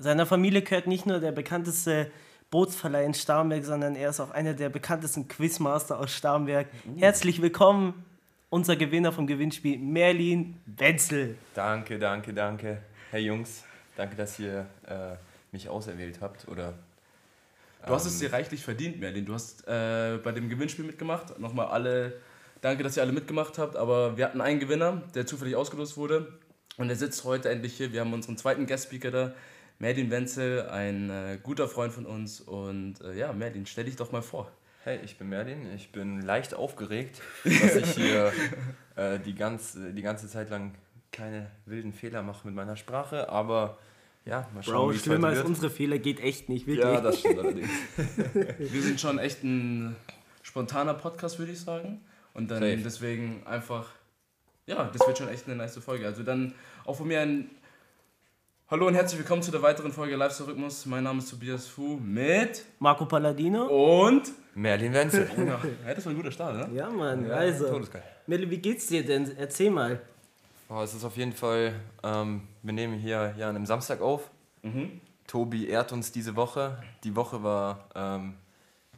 Seiner Familie gehört nicht nur der bekannteste Bootsverleih in Starnberg, sondern er ist auch einer der bekanntesten Quizmaster aus Starnberg. Uh. Herzlich willkommen, unser Gewinner vom Gewinnspiel, Merlin Wenzel. Danke, danke, danke. Hey Jungs, danke, dass ihr äh, mich auserwählt habt. Oder, du hast es ähm, dir reichlich verdient, Merlin. Du hast äh, bei dem Gewinnspiel mitgemacht. Nochmal alle, danke, dass ihr alle mitgemacht habt. Aber wir hatten einen Gewinner, der zufällig ausgelost wurde. Und er sitzt heute endlich hier. Wir haben unseren zweiten Guest-Speaker da, Merlin Wenzel, ein äh, guter Freund von uns. Und äh, ja, Merlin, stell dich doch mal vor. Hey, ich bin Merlin. Ich bin leicht aufgeregt, dass ich hier äh, die, ganz, die ganze Zeit lang keine wilden Fehler mache mit meiner Sprache. Aber ja, mal schauen, Bro, wie schlimmer als unsere Fehler geht echt nicht, wirklich. Ja, das stimmt allerdings. Wir sind schon echt ein spontaner Podcast, würde ich sagen. Und dann Safe. deswegen einfach ja, das wird schon echt eine nice Folge. Also dann auch von mir ein Hallo und herzlich willkommen zu der weiteren Folge Lifestyle Rhythmus. Mein Name ist Tobias Fu mit Marco Palladino und Merlin Wenzel. ja, das war ein guter Start, ne? Ja, Mann, ja, also. Merlin, wie geht's dir denn? Erzähl mal. Oh, es ist auf jeden Fall, ähm, wir nehmen hier ja, an einem Samstag auf. Mhm. Tobi ehrt uns diese Woche. Die Woche war ähm,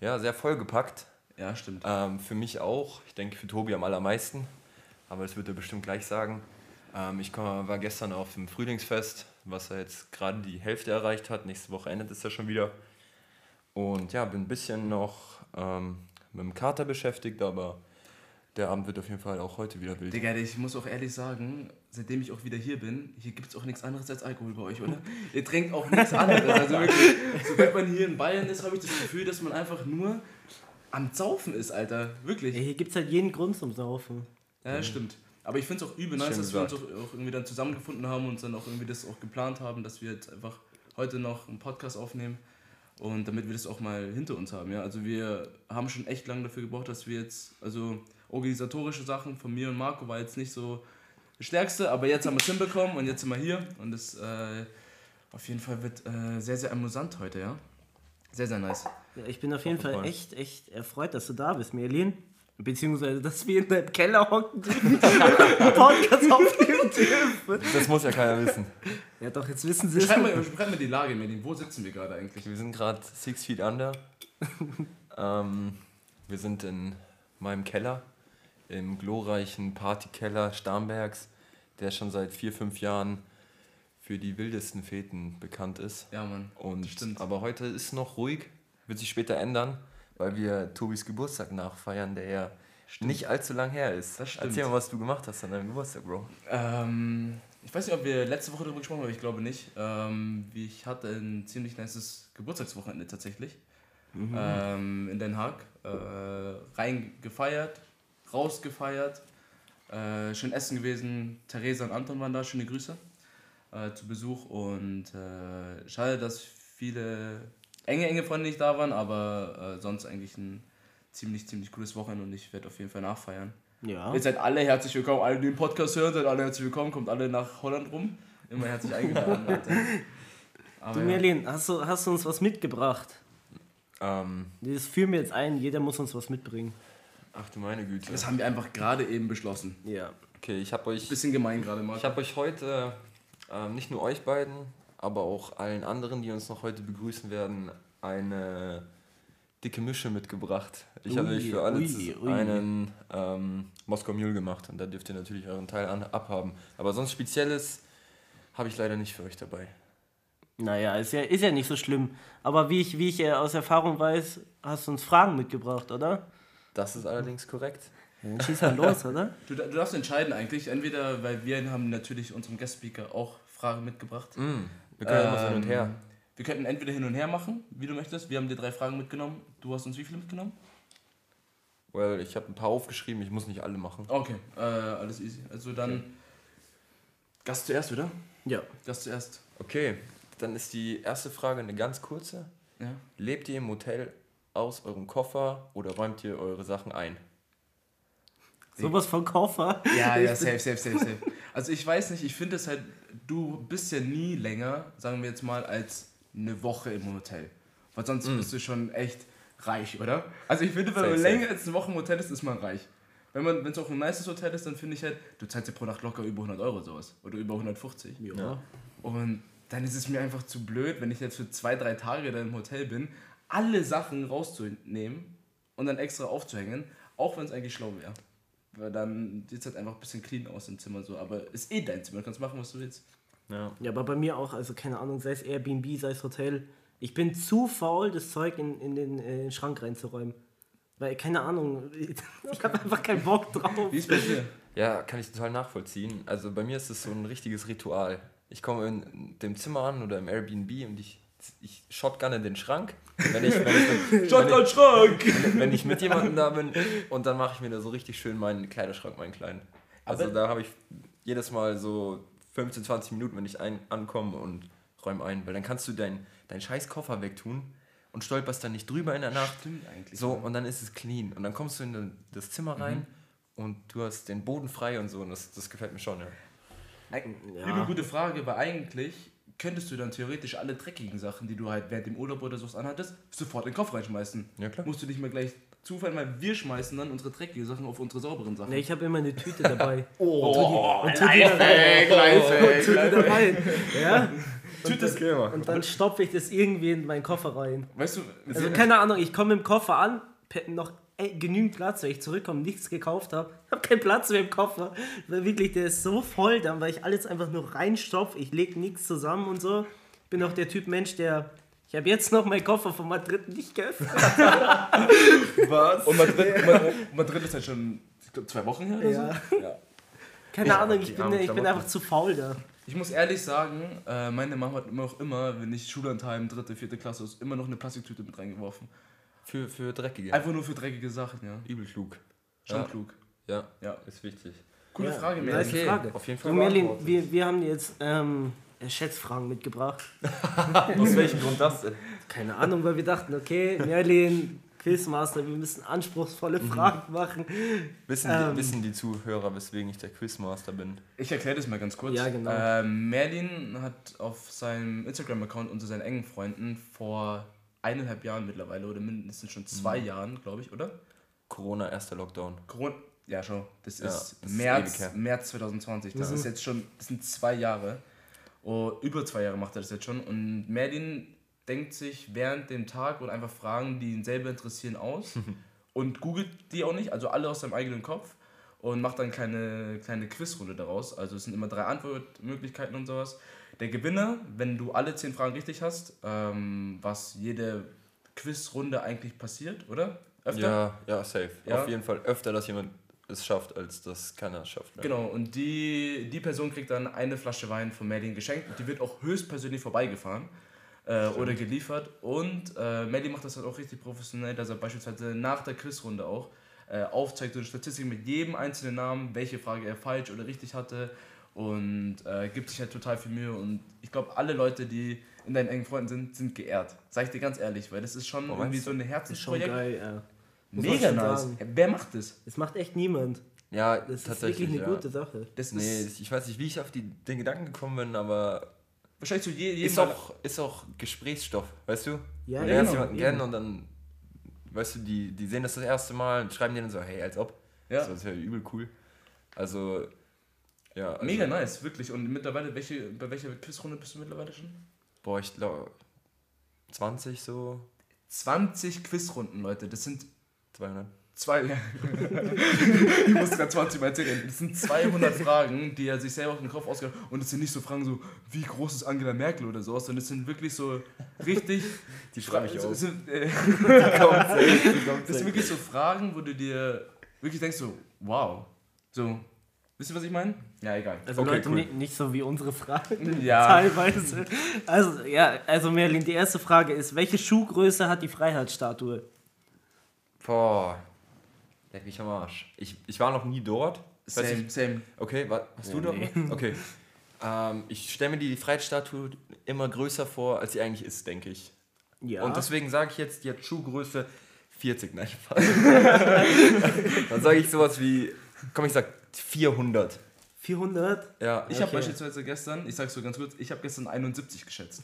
ja, sehr vollgepackt. Ja, stimmt. Ähm, für mich auch. Ich denke für Tobi am allermeisten aber das wird er bestimmt gleich sagen. Ähm, ich komm, war gestern auf dem Frühlingsfest, was er jetzt gerade die Hälfte erreicht hat. Nächste Woche endet es ja schon wieder. Und ja, bin ein bisschen noch ähm, mit dem Kater beschäftigt, aber der Abend wird auf jeden Fall auch heute wieder wild. Digga, ich muss auch ehrlich sagen, seitdem ich auch wieder hier bin, hier gibt es auch nichts anderes als Alkohol bei euch, oder? Ihr trinkt auch nichts anderes. Also wirklich, sobald man hier in Bayern ist, habe ich das Gefühl, dass man einfach nur am Saufen ist, Alter. Wirklich. Ja, hier gibt es halt jeden Grund zum Saufen. Ja, mhm. stimmt. Aber ich finde es auch übel nice, dass wir uns auch, auch, irgendwie dann zusammengefunden haben und dann auch irgendwie das auch geplant haben, dass wir jetzt einfach heute noch einen Podcast aufnehmen und damit wir das auch mal hinter uns haben. Ja? Also wir haben schon echt lange dafür gebraucht, dass wir jetzt, also organisatorische Sachen von mir und Marco war jetzt nicht so das Stärkste, aber jetzt haben wir es hinbekommen und jetzt sind wir hier und es äh, auf jeden Fall wird äh, sehr, sehr amüsant heute, ja. Sehr, sehr nice. Ja, ich bin auf jeden Fall echt, echt erfreut, dass du da bist, Merlin. Beziehungsweise, dass wir in deinem Keller hocken dürfen, Podcast aufnehmen dürfen. Das muss ja keiner wissen. Ja, doch, jetzt wissen sie es. Beschreib mal, die Lage, Medin. Wo sitzen wir gerade eigentlich? Wir sind gerade six feet under. ähm, wir sind in meinem Keller, im glorreichen Partykeller Starnbergs, der schon seit vier, fünf Jahren für die wildesten Feten bekannt ist. Ja, Mann. Und, stimmt. Aber heute ist noch ruhig, wird sich später ändern weil wir Tobis Geburtstag nachfeiern, der ja stimmt. nicht allzu lang her ist. Erzähl mal, was du gemacht hast an deinem Geburtstag, Bro. Ähm, ich weiß nicht, ob wir letzte Woche darüber gesprochen haben, aber ich glaube nicht. Ähm, ich hatte ein ziemlich nices Geburtstagswochenende tatsächlich. Mhm. Ähm, in Den Haag. Äh, rein gefeiert, raus gefeiert. Äh, schön essen gewesen. Theresa und Anton waren da, schöne Grüße äh, zu Besuch. Und äh, schade, dass viele enge, enge Freunde nicht da waren, aber äh, sonst eigentlich ein ziemlich, ziemlich cooles Wochenende und ich werde auf jeden Fall nachfeiern. Ja. Ihr seid alle herzlich willkommen, alle, die den Podcast hören, seid alle herzlich willkommen, kommt alle nach Holland rum. Immer herzlich eingeladen. aber du, Merlin, hast du, hast du uns was mitgebracht? Ähm. Das führen wir jetzt ein, jeder muss uns was mitbringen. Ach du meine Güte. Das haben wir einfach gerade eben beschlossen. Ja. Okay, ich habe euch. Bisschen gemein gerade mal. Ich habe euch heute, äh, nicht nur euch beiden, aber auch allen anderen, die uns noch heute begrüßen werden, eine dicke Mische mitgebracht. Ich habe euch für alle ui, ui. einen ähm, Moskau Mule gemacht und da dürft ihr natürlich euren Teil an, abhaben. Aber sonst Spezielles habe ich leider nicht für euch dabei. Naja, ist ja, ist ja nicht so schlimm. Aber wie ich, wie ich aus Erfahrung weiß, hast du uns Fragen mitgebracht, oder? Das ist allerdings korrekt. Ja, dann schieß mal los, oder? Du, du darfst entscheiden eigentlich. Entweder, weil wir haben natürlich unserem Guest-Speaker auch Fragen mitgebracht. Mm. Wir können ähm, hin und her. Ähm, wir könnten entweder hin und her machen, wie du möchtest. Wir haben dir drei Fragen mitgenommen. Du hast uns wie viele mitgenommen? Well, ich habe ein paar aufgeschrieben, ich muss nicht alle machen. Okay, äh, alles easy. Also dann okay. Gast zuerst, oder? Ja. Gast zuerst. Okay, dann ist die erste Frage eine ganz kurze. Ja. Lebt ihr im Hotel aus eurem Koffer oder räumt ihr eure Sachen ein? Sowas von Koffer? Ja, ja, safe, safe, safe, safe. Also ich weiß nicht, ich finde es halt du bist ja nie länger, sagen wir jetzt mal, als eine Woche im Hotel. Weil sonst mm. bist du schon echt reich, oder? Also ich finde, wenn man länger als eine Woche im Hotel ist, ist man reich. Wenn man, wenn es auch ein nices Hotel ist, dann finde ich halt, du zahlst ja pro Nacht locker über 100 Euro sowas. Oder über 150. Ja. Und dann ist es mir einfach zu blöd, wenn ich jetzt für zwei, drei Tage da im Hotel bin, alle Sachen rauszunehmen und dann extra aufzuhängen, auch wenn es eigentlich schlau wäre. Weil dann sieht es halt einfach ein bisschen clean aus im Zimmer so. Aber ist eh dein Zimmer, du kannst machen, was du willst. Ja. Ja, aber bei mir auch, also keine Ahnung, sei es Airbnb, sei es Hotel. Ich bin zu faul, das Zeug in, in, den, äh, in den Schrank reinzuräumen. Weil, keine Ahnung, ich habe einfach keinen Bock drauf. Wie ist bei dir? Ja, kann ich total nachvollziehen. Also bei mir ist es so ein richtiges Ritual. Ich komme in dem Zimmer an oder im Airbnb und ich, ich shotgunne den Schrank. Wenn ich, wenn ich, mit, Shotgun Schrank! wenn, wenn ich mit jemandem da bin und dann mache ich mir da so richtig schön meinen Kleiderschrank, meinen kleinen. Also Aber- da habe ich jedes Mal so 15, 20 Minuten, wenn ich ein, ankomme und räume ein. Weil dann kannst du deinen dein scheiß Koffer wegtun und stolperst dann nicht drüber in der Nacht. Stimmt eigentlich. So, ja. und dann ist es clean. Und dann kommst du in das Zimmer rein und du hast den Boden frei und so. Und das, das gefällt mir schon, ja. Übel gute Frage, weil eigentlich könntest du dann theoretisch alle dreckigen Sachen, die du halt während dem Urlaub oder so anhattest, sofort in den Kopf reinschmeißen. Ja, klar. Musst du nicht mehr gleich zufallen, weil wir schmeißen dann unsere dreckigen Sachen auf unsere sauberen Sachen. Ne, ich habe immer eine Tüte dabei. Oh, und tu die da rein. Lifehack, Tu die da Lifehack. rein. Ja? Tüte ist immer. Und dann stopfe ich das irgendwie in meinen Koffer rein. Weißt du, Also keine Ahnung, ich komme im Koffer an, noch ey, genügend Platz, weil ich zurückkomme, nichts gekauft habe. Ich habe keinen Platz mehr im Koffer. Weil wirklich, der ist so voll dann, weil ich alles einfach nur reinstopfe. Ich lege nichts zusammen und so. Ich bin auch der Typ Mensch, der... Ich habe jetzt noch meinen Koffer von Madrid nicht geöffnet. Was? und Madrid, Madrid, Madrid ist halt schon, ich glaube, zwei Wochen her oder Ja. so. Ja. Keine Ja, Ahnung, ich bin, ich bin einfach zu faul da. Ich muss ehrlich sagen, äh, meine Mama hat immer auch immer, wenn ich Schullandheim, dritte, vierte Klasse ist, immer noch eine Plastiktüte mit reingeworfen. Für, für Dreckige. Einfach nur für dreckige Sachen, ja. Übel klug. Schon Ja. klug. Ja, Ja. ist wichtig. Coole Ja, Frage, Merlin. Okay, Frage. auf jeden Fall Merlin, beantwortet. wir, wir haben jetzt ähm, Schätzfragen mitgebracht. Aus welchem Grund das denn? Keine Ahnung, weil wir dachten, okay, Merlin, Quizmaster, wir müssen anspruchsvolle Fragen machen. Wissen, Ähm. die, wissen die Zuhörer, weswegen ich der Quizmaster bin? Ich erkläre das mal ganz kurz. Ja, genau. Ähm, Merlin hat auf seinem Instagram-Account unter seinen engen Freunden vor eineinhalb Jahren mittlerweile oder mindestens schon zwei Mhm. Jahren, glaube ich, oder? Corona, erster Lockdown. Corona. Ja, schon. Das Ja, ist das ist März, her. März 2020. Das Mhm. ist jetzt schon, das sind zwei Jahre. Oh, über zwei Jahre macht er das jetzt schon. Und Merlin denkt sich während dem Tag oder einfach Fragen, die ihn selber interessieren, aus und googelt die auch nicht, also alle aus seinem eigenen Kopf und macht dann kleine, kleine Quizrunde daraus. Also es sind immer drei Antwortmöglichkeiten und sowas. Der Gewinner, wenn du alle zehn Fragen richtig hast, ähm, was jede Quizrunde eigentlich passiert, oder? Öfter? Ja, ja, safe. Ja. Auf jeden Fall öfter, dass jemand es schafft, als dass keiner es schafft. Ja. Genau, und die, die Person kriegt dann eine Flasche Wein von Merlin geschenkt und die wird auch höchstpersönlich vorbeigefahren äh, oder geliefert. Und äh, Merlin macht das halt auch richtig professionell, dass er beispielsweise nach der Quizrunde auch äh, aufzeigt, so eine Statistik mit jedem einzelnen Namen, welche Frage er falsch oder richtig hatte und äh, gibt sich halt total viel Mühe. Und ich glaube, alle Leute, die in deinen engen Freunden sind, sind geehrt. Sag ich dir ganz ehrlich, weil das ist schon Oh, irgendwie so ein ist schon Herzensprojekt. geil, ja. Muss Mega nice. sagen. Wer macht das? Das macht echt niemand. Ja, Das ist tatsächlich. wirklich eine ja. gute Sache. Das Nee, ist ich weiß nicht, wie ich auf die, den Gedanken gekommen bin, aber wahrscheinlich so je, jedem ist auch, ist auch Gesprächsstoff, weißt du? Ja, du lernst genau, jemanden eben. kennen und dann, weißt du, die, die sehen das das erste Mal und schreiben dir dann so, hey, als ob. Ja. So, Das ist ja übel cool. Also, ja. Also, Mega nice, wirklich. Und mittlerweile, welche, bei welcher Quizrunde bist du mittlerweile schon? Boah, ich glaube, 20 so, 20 Quizrunden, Leute. Das sind 200. zwei. ich muss gerade 20 Mal erzählen. Das sind 200 Fragen, die er sich selber auf den Kopf ausgedacht hat. Und es sind nicht so Fragen so, wie groß ist Angela Merkel oder sowas, sondern es sind wirklich so richtig. Die schreibe ich auf. Sind, äh, das sind wirklich so Fragen, wo du dir wirklich denkst, so, wow. So, wisst ihr, was ich meine? Ja, egal. Also Okay, Leute, cool. nicht, nicht so wie unsere Fragen. Ja. Teilweise. Also, ja, also Merlin, die erste Frage ist, welche Schuhgröße hat die Freiheitsstatue? Boah, leck mich am Arsch. Ich, ich war noch nie dort. Ich Same, nicht- same. Okay, wa- hast du Ja, dort? nee. Okay. Ähm, ich stelle mir die Freiheitsstatue immer größer vor, als sie eigentlich ist, denke ich. Ja. Und deswegen sage ich jetzt, die hat Schuhgröße 40. Nein. Dann sage ich sowas wie, komm, ich sag 400. 400? Ja, Ich habe Okay. beispielsweise gestern, ich sag's so ganz kurz, ich habe gestern 71 geschätzt.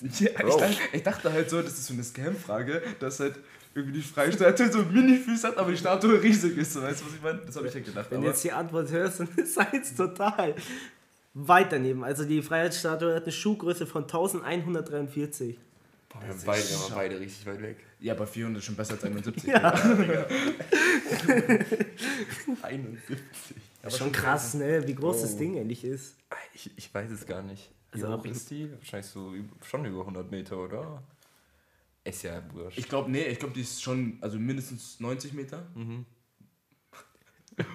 70. Ja, ich, dachte, ich dachte halt so, das ist so eine Scam-Frage, dass halt irgendwie die Freistatue so Mini-Füße hat, aber die Statue riesig ist. So, weißt du, was ich meine? Das habe ich ja gedacht. Wenn du jetzt die Antwort hörst, dann ist eins total. weit daneben. Also die Freiheitsstatue hat eine Schuhgröße von 1143. Boah, wir haben beide, wir waren beide richtig weit weg. Ja, bei 400 ist schon besser als 71. Ja. 71. Das ist schon krass, ne? Wie groß Oh. das Ding eigentlich ist. Ich, ich weiß es gar nicht. Wie Also hoch auch- ist die? Wahrscheinlich so schon über 100 Meter, oder? Ist ja wurscht. Ich glaube, nee, ich glaube, die ist schon, also mindestens 90 Meter.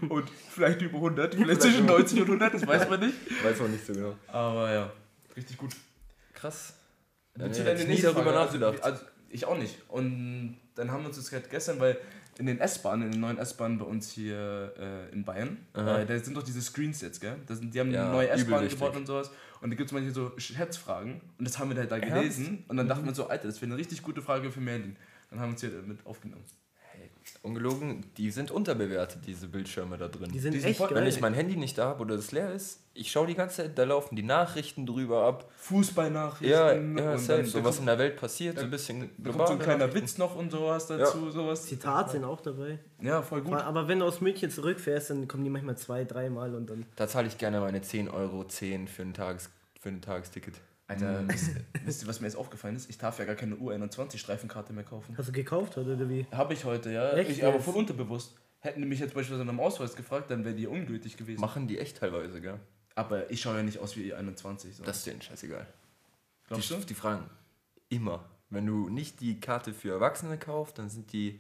Und vielleicht über 100, vielleicht zwischen 90 und 100, das weiß man nicht. weiß man nicht so genau. Aber ja, richtig gut. Krass. Hätte ich nie nächste darüber Frage. nachgedacht. Also, also, ich auch nicht. Und dann haben wir uns das gerade gestern, weil in den S-Bahnen, in den neuen S-Bahnen bei uns hier äh, in Bayern, äh, da sind doch diese Screens jetzt, gell? Das sind, die haben Ja, eine neue S-Bahn gebaut und sowas. Und da gibt es manche so Schätzfragen. Und das haben wir halt da Ernst? gelesen. Und dann dachten wir so, Alter, das wäre eine richtig gute Frage für Merlin. Dann haben wir uns hier mit aufgenommen. Ungelogen, die sind unterbewertet, diese Bildschirme da drin. Die sind Die sind echt voll- geil. Wenn ich mein Handy nicht da habe oder das leer ist, ich schaue die ganze Zeit, da laufen die Nachrichten drüber ab. Fußballnachrichten. Ja, ja, und safe, dann, so was in der Welt passiert, so ein bisschen Da kommt so ein kleiner. Witz noch und sowas dazu, sowas. Zitat sind auch dabei. Ja, voll gut. Aber wenn du aus München zurückfährst, dann kommen die manchmal zwei, dreimal und dann. Da zahle ich gerne meine 10 Euro 10 für ein, Tages, für ein Tagesticket. Alter, wisst, wisst ihr, was mir jetzt aufgefallen ist? Ich darf ja gar keine U21-Streifenkarte mehr kaufen. Hast du gekauft heute oder wie? Habe ich heute, ja. Echt Ich, aber voll unterbewusst. Hätten die mich jetzt beispielsweise nach dem Ausweis gefragt, dann wäre die ungültig gewesen. Machen die echt teilweise, gell? Aber ich schaue ja nicht aus wie 21. So. Das ist denen scheißegal. Glaubst die, du? die fragen immer. Wenn du nicht die Karte für Erwachsene kaufst, dann sind die,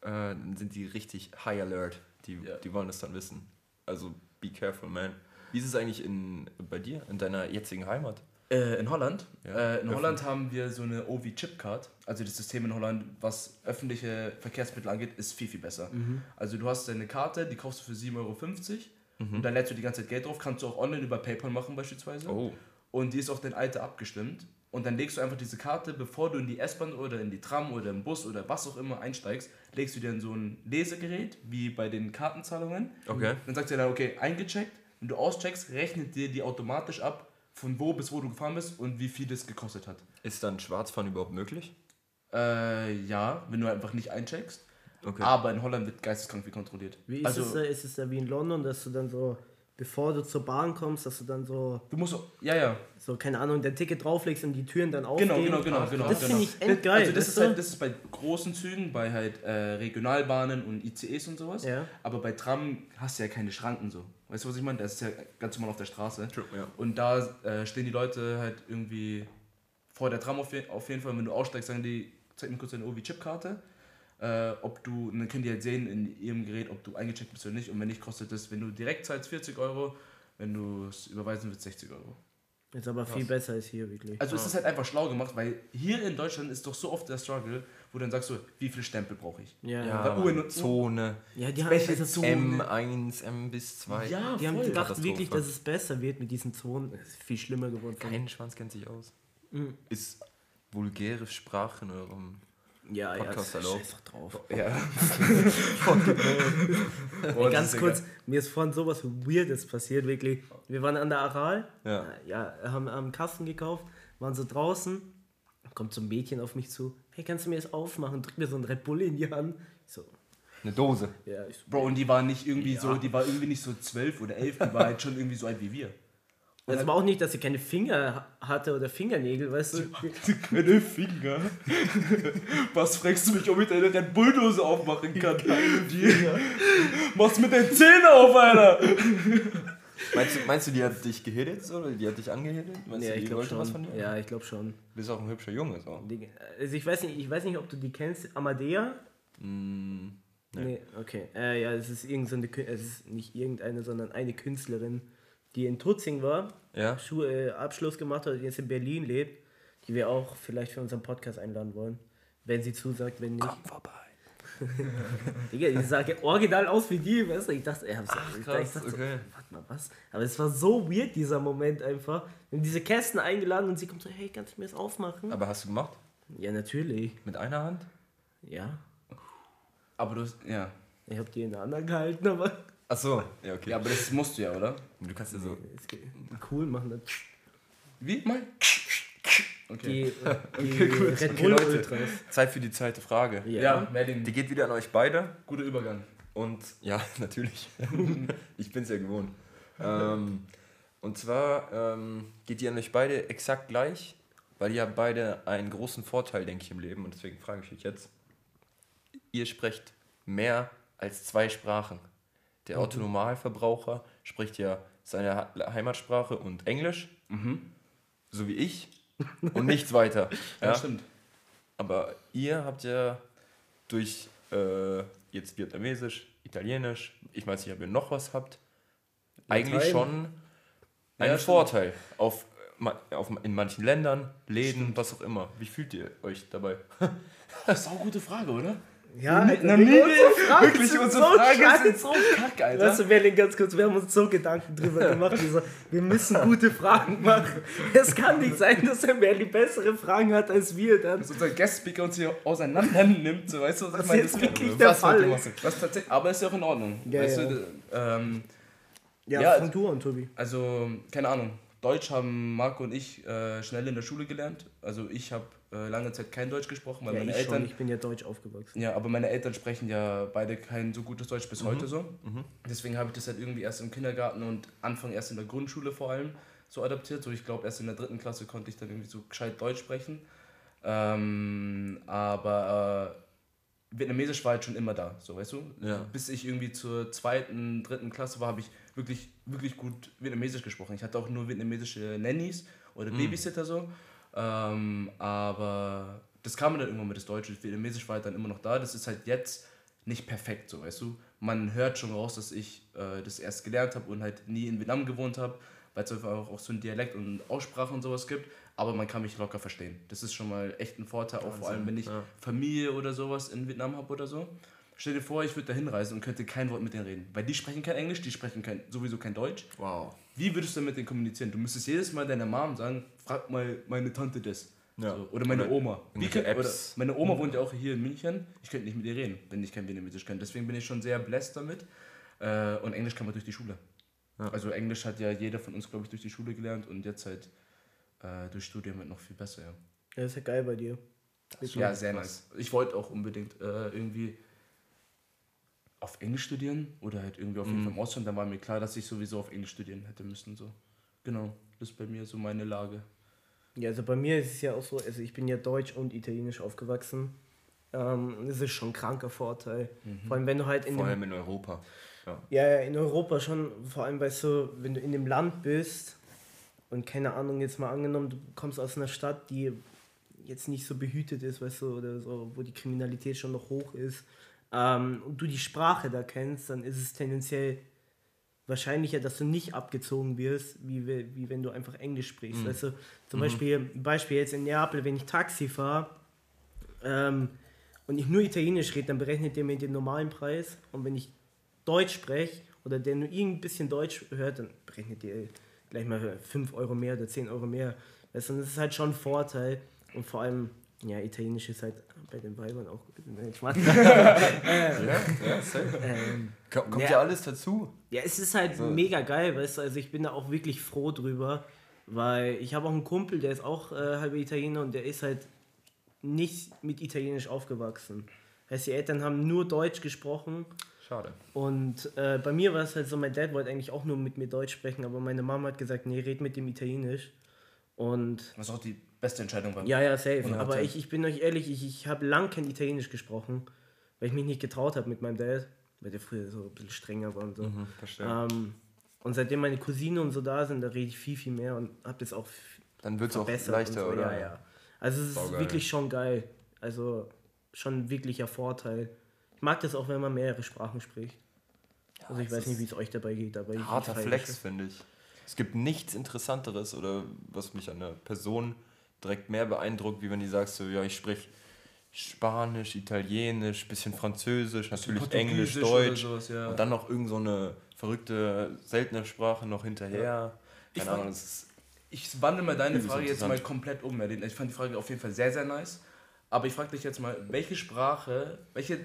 äh, dann sind die richtig high alert. Die, Ja. die wollen das dann wissen. Also be careful, man. Wie ist es eigentlich in, bei dir, in deiner jetzigen Heimat? Äh, in Holland. Ja, äh, in. Holland haben wir so eine OV-Chip-Card. Also das System in Holland, was öffentliche Verkehrsmittel angeht, ist viel, viel besser. Also du hast deine Karte, die kaufst du für 7,50 Euro und dann lädst du die ganze Zeit Geld drauf. Kannst du auch online über PayPal machen beispielsweise. Oh, Und die ist auf dein Alter abgestimmt. Und dann legst du einfach diese Karte, bevor du in die S-Bahn oder in die Tram oder im Bus oder was auch immer einsteigst, legst du dir in so ein Lesegerät, wie bei den Kartenzahlungen. okay. Dann sagt er dann, okay, eingecheckt. Wenn du auscheckst, rechnet dir die automatisch ab, von wo bis wo du gefahren bist und wie viel das gekostet hat. Ist dann Schwarzfahren überhaupt möglich? Äh, ja, wenn du einfach nicht eincheckst. Okay. Aber in Holland wird geisteskrank viel kontrolliert. Wie ist, also, es da? Ist es da wie in London, dass du dann so, bevor du zur Bahn kommst, dass du dann so, du musst, ja, ja, so keine Ahnung, dein Ticket drauflegst und die Türen dann aufgehen? Genau, genau, genau, genau. Das genau. finde ich endgeil. Also das ist du? halt, das ist bei großen Zügen, bei halt äh, Regionalbahnen und ICEs und sowas. Ja. Aber bei Tram hast du ja keine Schranken so. Weißt du, was ich meine? Das ist ja ganz normal auf der Straße. True, ja. Und da äh, stehen die Leute halt irgendwie vor der Tram auf, je- auf jeden Fall, wenn du aussteigst, sagen die, zeig mir kurz deine OV-Chip-Karte. Äh, ob du, dann können die halt sehen in ihrem Gerät, ob du eingecheckt bist oder nicht. Und wenn nicht, kostet das, wenn du direkt zahlst, 40 Euro. Wenn du es überweisen willst, 60 Euro. Ist aber viel besser als hier, wirklich. Also es ist halt einfach schlau gemacht, weil hier in Deutschland ist doch so oft der Struggle, wo du dann sagst so, wie viele Stempel brauche ich? Ja, Ja, Bei UN Mann, und- Zone, ja die haben, Welche also, Zone? M1, M bis 2. Ja, die haben voll. gedacht Katastrophe. wirklich, dass es besser wird mit diesen Zonen. Es ist viel schlimmer geworden. Kein Schwanz kennt sich aus. Mhm. Ist vulgäre Sprache in eurem ja, ja, Podcast das- erlaubt. scheiß doch drauf. Ja. Ey, ganz kurz, mir ist vorhin sowas Weirdes passiert, wirklich. Wir waren an der Aral, Ja. ja haben am Kasten gekauft, waren so draußen, kommt so ein Mädchen auf mich zu, hey, kannst du mir das aufmachen? Drück mir so ein Red Bull in die Hand. Ich so, Eine Dose. ja, so, Bro, und die war nicht irgendwie Ja. so, die war irgendwie nicht so zwölf oder elf, die war halt schon irgendwie so alt wie wir. Das war auch nicht, dass sie keine Finger ha- hatte oder Fingernägel, weißt du? Keine Finger. Was fragst du mich, ob ich deine Red Bull-Dose aufmachen kann? dir. Mach's mit den Zähnen auf, Alter! Meinst du, meinst du, die hat dich gehittet oder die hat dich angehittet? Meinst Ja, du, ich die glaube wollte was von schon. dir? Ja, ich glaube schon. Du bist auch ein hübscher Junge, so. Also ich weiß nicht, ich weiß nicht, ob du die kennst, Amadea? Mm, Nee. Nee, okay. Äh, ja, es ist irgend so eine, es ist nicht irgendeine, sondern eine Künstlerin, die in Tutzing war, ja? Schu äh, Abschluss gemacht hat und jetzt in Berlin lebt, die wir auch vielleicht für unseren Podcast einladen wollen. Wenn sie zusagt, wenn nicht. Komm vorbei. Digga, die sah original aus wie die, weißt du? Ich dachte, ey, hab's, Ach, ich krass, dachte so, okay. warte mal, was? Aber es war so weird, dieser Moment einfach. Wir haben diese Kästen eingeladen und sie kommt so, hey, kannst du mir das aufmachen? Aber hast du gemacht? Ja, natürlich. Mit einer Hand? Ja. Aber du hast, ja. Ich hab die in der anderen gehalten, aber Ach so. Ja, okay. Ja, aber das musst du ja, oder? Du kannst ja so. cool machen das. Wie? Mal? Okay. Die, die Okay, gut. Red Okay, Bull Leute. Ultras. Zeit für die zweite Frage. Ja. Ja, Merlin, Die geht wieder an euch beide. guter Übergang. Und ja, natürlich. ich bin es ja gewohnt. Ähm, Und zwar ähm, geht ihr an euch beide exakt gleich, weil ihr habt beide einen großen Vorteil, denke ich, im Leben. Und deswegen frage ich euch jetzt, ihr sprecht mehr als zwei Sprachen. Der Autonomalverbraucher spricht ja seine Heimatsprache und Englisch, so wie ich, und nichts weiter. Ja, Ja? stimmt. Aber ihr habt ja durch äh, jetzt Vietnamesisch, Italienisch, ich weiß nicht, ob ihr noch was habt, eigentlich Latein. schon einen stimmt. Vorteil auf, auf, in manchen Ländern, Läden, was auch immer. Wie fühlt ihr euch dabei? Das ist auch eine gute Frage, oder? Ja, Alter, na, nee, unsere wirklich, unsere so Fragen scheiße. sind so kacke, Alter. Weißt du, Berlin, ganz kurz, wir haben uns so Gedanken drüber gemacht. Wir, so, wir müssen gute Fragen machen. Es kann nicht sein, dass der Merli bessere Fragen hat als wir dann. dass unser Guest-Speaker uns hier auseinander nimmt, so weißt du, was Was ich meine? jetzt Das- wirklich was der sollte Fall ist. Was tatsächlich, aber ist ja auch in Ordnung. Ja, weißt ja. Du, ähm, Ja, Ja, fang du an, Tobi. also, keine Ahnung. Deutsch haben Marco und ich äh, schnell in der Schule gelernt. Also ich habe äh, lange Zeit kein Deutsch gesprochen, weil Ja, meine ich Eltern schon, ich bin ja deutsch aufgewachsen. Ja, aber meine Eltern sprechen ja beide kein so gutes Deutsch bis heute so. Deswegen habe ich das halt irgendwie erst im Kindergarten und Anfang erst in der Grundschule vor allem so adaptiert. So, ich glaube, erst in der dritten Klasse konnte ich dann irgendwie so gescheit Deutsch sprechen. Ähm, aber äh, Vietnamesisch war halt schon immer da, so weißt du? Ja. Bis ich irgendwie zur zweiten, dritten Klasse war, habe ich wirklich, wirklich gut Vietnamesisch gesprochen. Ich hatte auch nur vietnamesische Nannies oder Babysitter so. Ähm, aber das kam mir dann irgendwann mit das Deutsche. Das Vietnamesisch war halt dann immer noch da. Das ist halt jetzt nicht perfekt, so weißt du. Man hört schon raus, dass ich äh, das erst gelernt habe und halt nie in Vietnam gewohnt habe, weil es einfach auch so einen Dialekt und Aussprache und sowas gibt. Aber man kann mich locker verstehen. Das ist schon mal echt ein Vorteil, auch vor allem, wenn ich Familie oder sowas in Vietnam habe oder so. Stell dir vor, ich würde da hinreisen und könnte kein Wort mit denen reden. Weil die sprechen kein Englisch, die sprechen kein, sowieso kein Deutsch. Wow. Wie würdest du mit denen kommunizieren? Du müsstest jedes Mal deiner Mom sagen, frag mal meine Tante das. Ja. So, oder meine Oma. Wie könnt, oder Apps. meine Oma wohnt ja auch hier in München. Ich könnte nicht mit ihr reden, wenn ich kein Vietnamesisch kann. Deswegen bin ich schon sehr blessed damit. Äh, und Englisch kann man durch die Schule. Ja. Also Englisch hat ja jeder von uns, glaube ich, durch die Schule gelernt und jetzt halt äh, durch Studium wird noch viel besser, ja. Ja, das ist ja geil bei dir. Ja, sehr nice. Ich wollte auch unbedingt äh, irgendwie auf Englisch studieren oder halt irgendwie auf jeden Fall im Ausland. Dann war mir klar, dass ich sowieso auf Englisch studieren hätte müssen. So. Genau, das ist bei mir so meine Lage. Ja, also bei mir ist es ja auch so, also ich bin ja deutsch und italienisch aufgewachsen. Ähm, das ist schon ein kranker Vorteil. Vor allem, wenn du halt in Vor dem, allem in Europa. Ja. ja, ja, in Europa schon, vor allem, weißt du, wenn du in dem Land bist und keine Ahnung, jetzt mal angenommen, du kommst aus einer Stadt, die jetzt nicht so behütet ist, weißt du, oder so, wo die Kriminalität schon noch hoch ist, ähm, und du die Sprache da kennst, dann ist es tendenziell wahrscheinlicher, dass du nicht abgezogen wirst, wie, wie wenn du einfach Englisch sprichst. Weißt du, zum Beispiel, Beispiel jetzt in Neapel, wenn ich Taxi fahre ähm, und ich nur Italienisch rede, dann berechnet der mir den normalen Preis und wenn ich Deutsch spreche oder der nur irgendein bisschen Deutsch hört, dann berechnet der gleich mal 5 Euro mehr oder 10 Euro mehr. Weißt du, und das ist halt schon ein Vorteil und vor allem, ja, Italienisch ist halt bei den Weibern auch Nein, Spaß. Ja, safe. ähm, Kommt, kommt Ja. ja alles dazu. Ja, es ist halt So. mega geil, weißt du, also ich bin da auch wirklich froh drüber, weil ich habe auch einen Kumpel, der ist auch äh, halber Italiener und der ist halt nicht mit Italienisch aufgewachsen. Heißt, die Eltern haben nur Deutsch gesprochen Schade. und äh, bei mir war es halt so, mein Dad wollte eigentlich auch nur mit mir Deutsch sprechen, aber meine Mama hat gesagt, nee, red mit dem Italienisch. Und Was auch die beste Entscheidung war. ja, ja, safe. 100%. Aber ich, ich bin euch ehrlich, ich, ich habe lang kein Italienisch gesprochen, weil ich mich nicht getraut habe mit meinem Dad, weil der früher so ein bisschen strenger war und so. Mhm, verstehe. Ähm, und seitdem meine Cousine und so da sind, da rede ich viel, viel mehr und habe das auch Dann wird es auch leichter, so. oder? Ja, ja. Also es ist Saugeil. wirklich schon geil. Also schon ein wirklicher Vorteil. Ich mag das auch, wenn man mehrere Sprachen spricht. also ich weiß nicht, wie es euch dabei geht, aber Harter Flex, finde ich. Es gibt nichts Interessanteres oder was mich an der Person direkt mehr beeindruckt, wie wenn die sagst, so, ja, ich spreche Spanisch, Italienisch, bisschen Französisch, natürlich Englisch, Deutsch sowas, ja. und dann noch irgend so eine verrückte, seltene Sprache noch hinterher. Ich Keine fand- Ahnung, ist Ich wandle mal deine Frage jetzt mal komplett um. Ich fand die Frage auf jeden Fall sehr, sehr nice. Aber ich frage dich jetzt mal, welche Sprache, welche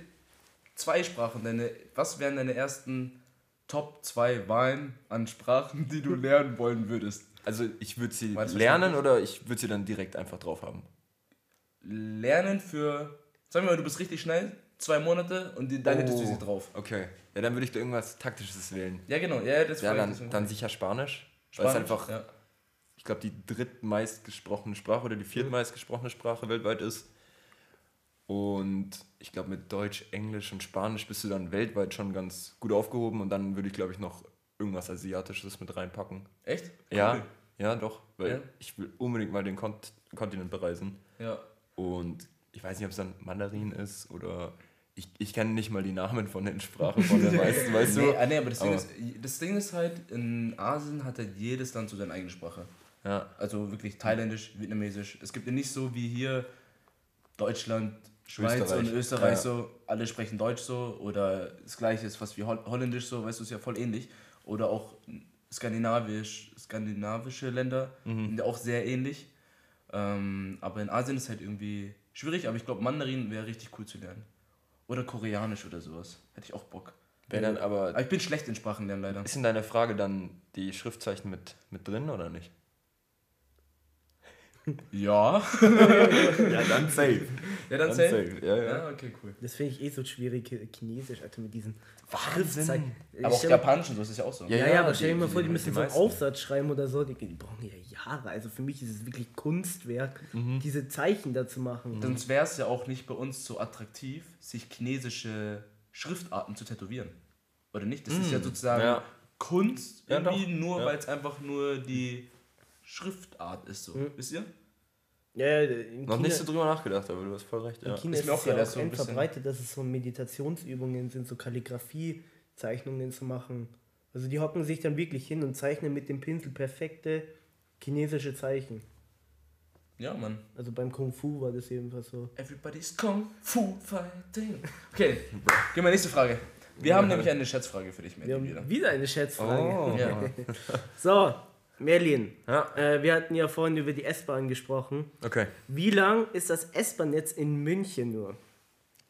zwei Sprachen, deine, was wären deine ersten Top 2 Wahlen an Sprachen, die du lernen wollen würdest? Also ich würde sie das lernen oder ich würde sie dann direkt einfach drauf haben. Lernen für, sagen wir mal, du bist richtig schnell, zwei Monate und die, dann hättest du sie Oh. drauf. Okay. Ja, dann würde ich da irgendwas Taktisches wählen. Ja, genau, ja, das Ja, dann, dann sicher Spanisch. Weil es Spanisch, einfach, ja. ich glaube, die drittmeist gesprochene Sprache oder die viertmeist gesprochene Sprache weltweit ist. Und ich glaube, mit Deutsch, Englisch und Spanisch bist du dann weltweit schon ganz gut aufgehoben. Und dann würde ich, glaube ich, noch irgendwas Asiatisches mit reinpacken. Echt? Ja, Cool. ja, doch. Weil Ja. ich will unbedingt mal den Kont Kontinent bereisen. Ja. Und ich weiß nicht, ob es dann Mandarin ist oder ich, ich kenne nicht mal die Namen von den Sprachen von den meisten, weißt du? Nee, ah, nee, aber das, Ding Aber- ist, das Ding ist halt, in Asien hat halt jedes Land so seine eigene Sprache. Ja, Also wirklich Thailändisch, Vietnamesisch. Es gibt ja nicht so wie hier Deutschland, Schweiz Österreich. und Österreich Ja. so, alle sprechen Deutsch so oder das gleiche ist fast wie Holl Holländisch so, weißt du, ist ja voll ähnlich. Oder auch skandinavisch, skandinavische Länder sind ja auch sehr ähnlich. Ähm, aber in Asien ist halt irgendwie schwierig, aber ich glaube Mandarin wäre richtig cool zu lernen. Oder Koreanisch oder sowas. Hätte ich auch Bock. Wäre dann aber. Aber ich bin schlecht in Sprachenlernen leider. Ist in deiner Frage dann die Schriftzeichen mit, mit drin oder nicht? Ja. Ja, dann safe. Ja, dann Dann safe. safe, ja, ja. Ja, okay, cool. Das finde ich eh so schwierig, Chinesisch, Alter, mit diesen Wahnsinn. Schriftzeichen. Aber auch Stell- Japanisch und so ist es ja auch so. Ja, Ja, ja, aber stell dir mal vor, die- die müssen die so einen. Aufsatz schreiben oder so. Die, die brauchen ja Jahre. Also für mich ist es wirklich Kunstwerk, diese Zeichen da zu machen. Sonst wäre es ja auch nicht bei uns so attraktiv, sich chinesische Schriftarten zu tätowieren. Oder nicht? Das ist ja sozusagen Ja. Kunst, Ja, irgendwie nur, Ja. weil es einfach nur die Schriftart ist. So. Wisst ihr? Ja, ja, Noch nicht so drüber nachgedacht, aber du hast voll recht. Ja. in China Ist ist, es auch ja auch so verbreitet, dass es so Meditationsübungen sind, so Kalligrafie-Zeichnungen zu machen. Also die hocken sich dann wirklich hin und zeichnen mit dem Pinsel perfekte chinesische Zeichen. Ja, Mann. Also beim Kung Fu war das jedenfalls so. Everybody's Kung Fu Fighting. Okay, gehen wir nächste Frage. Wir haben nämlich eine Schätzfrage für dich, Mandy, wieder. wieder eine Schätzfrage. Oh. Ja. So, Merlin, Ja. äh, wir hatten ja vorhin über die S-Bahn gesprochen. Okay. Wie lang ist das S-Bahn-Netz in München nur?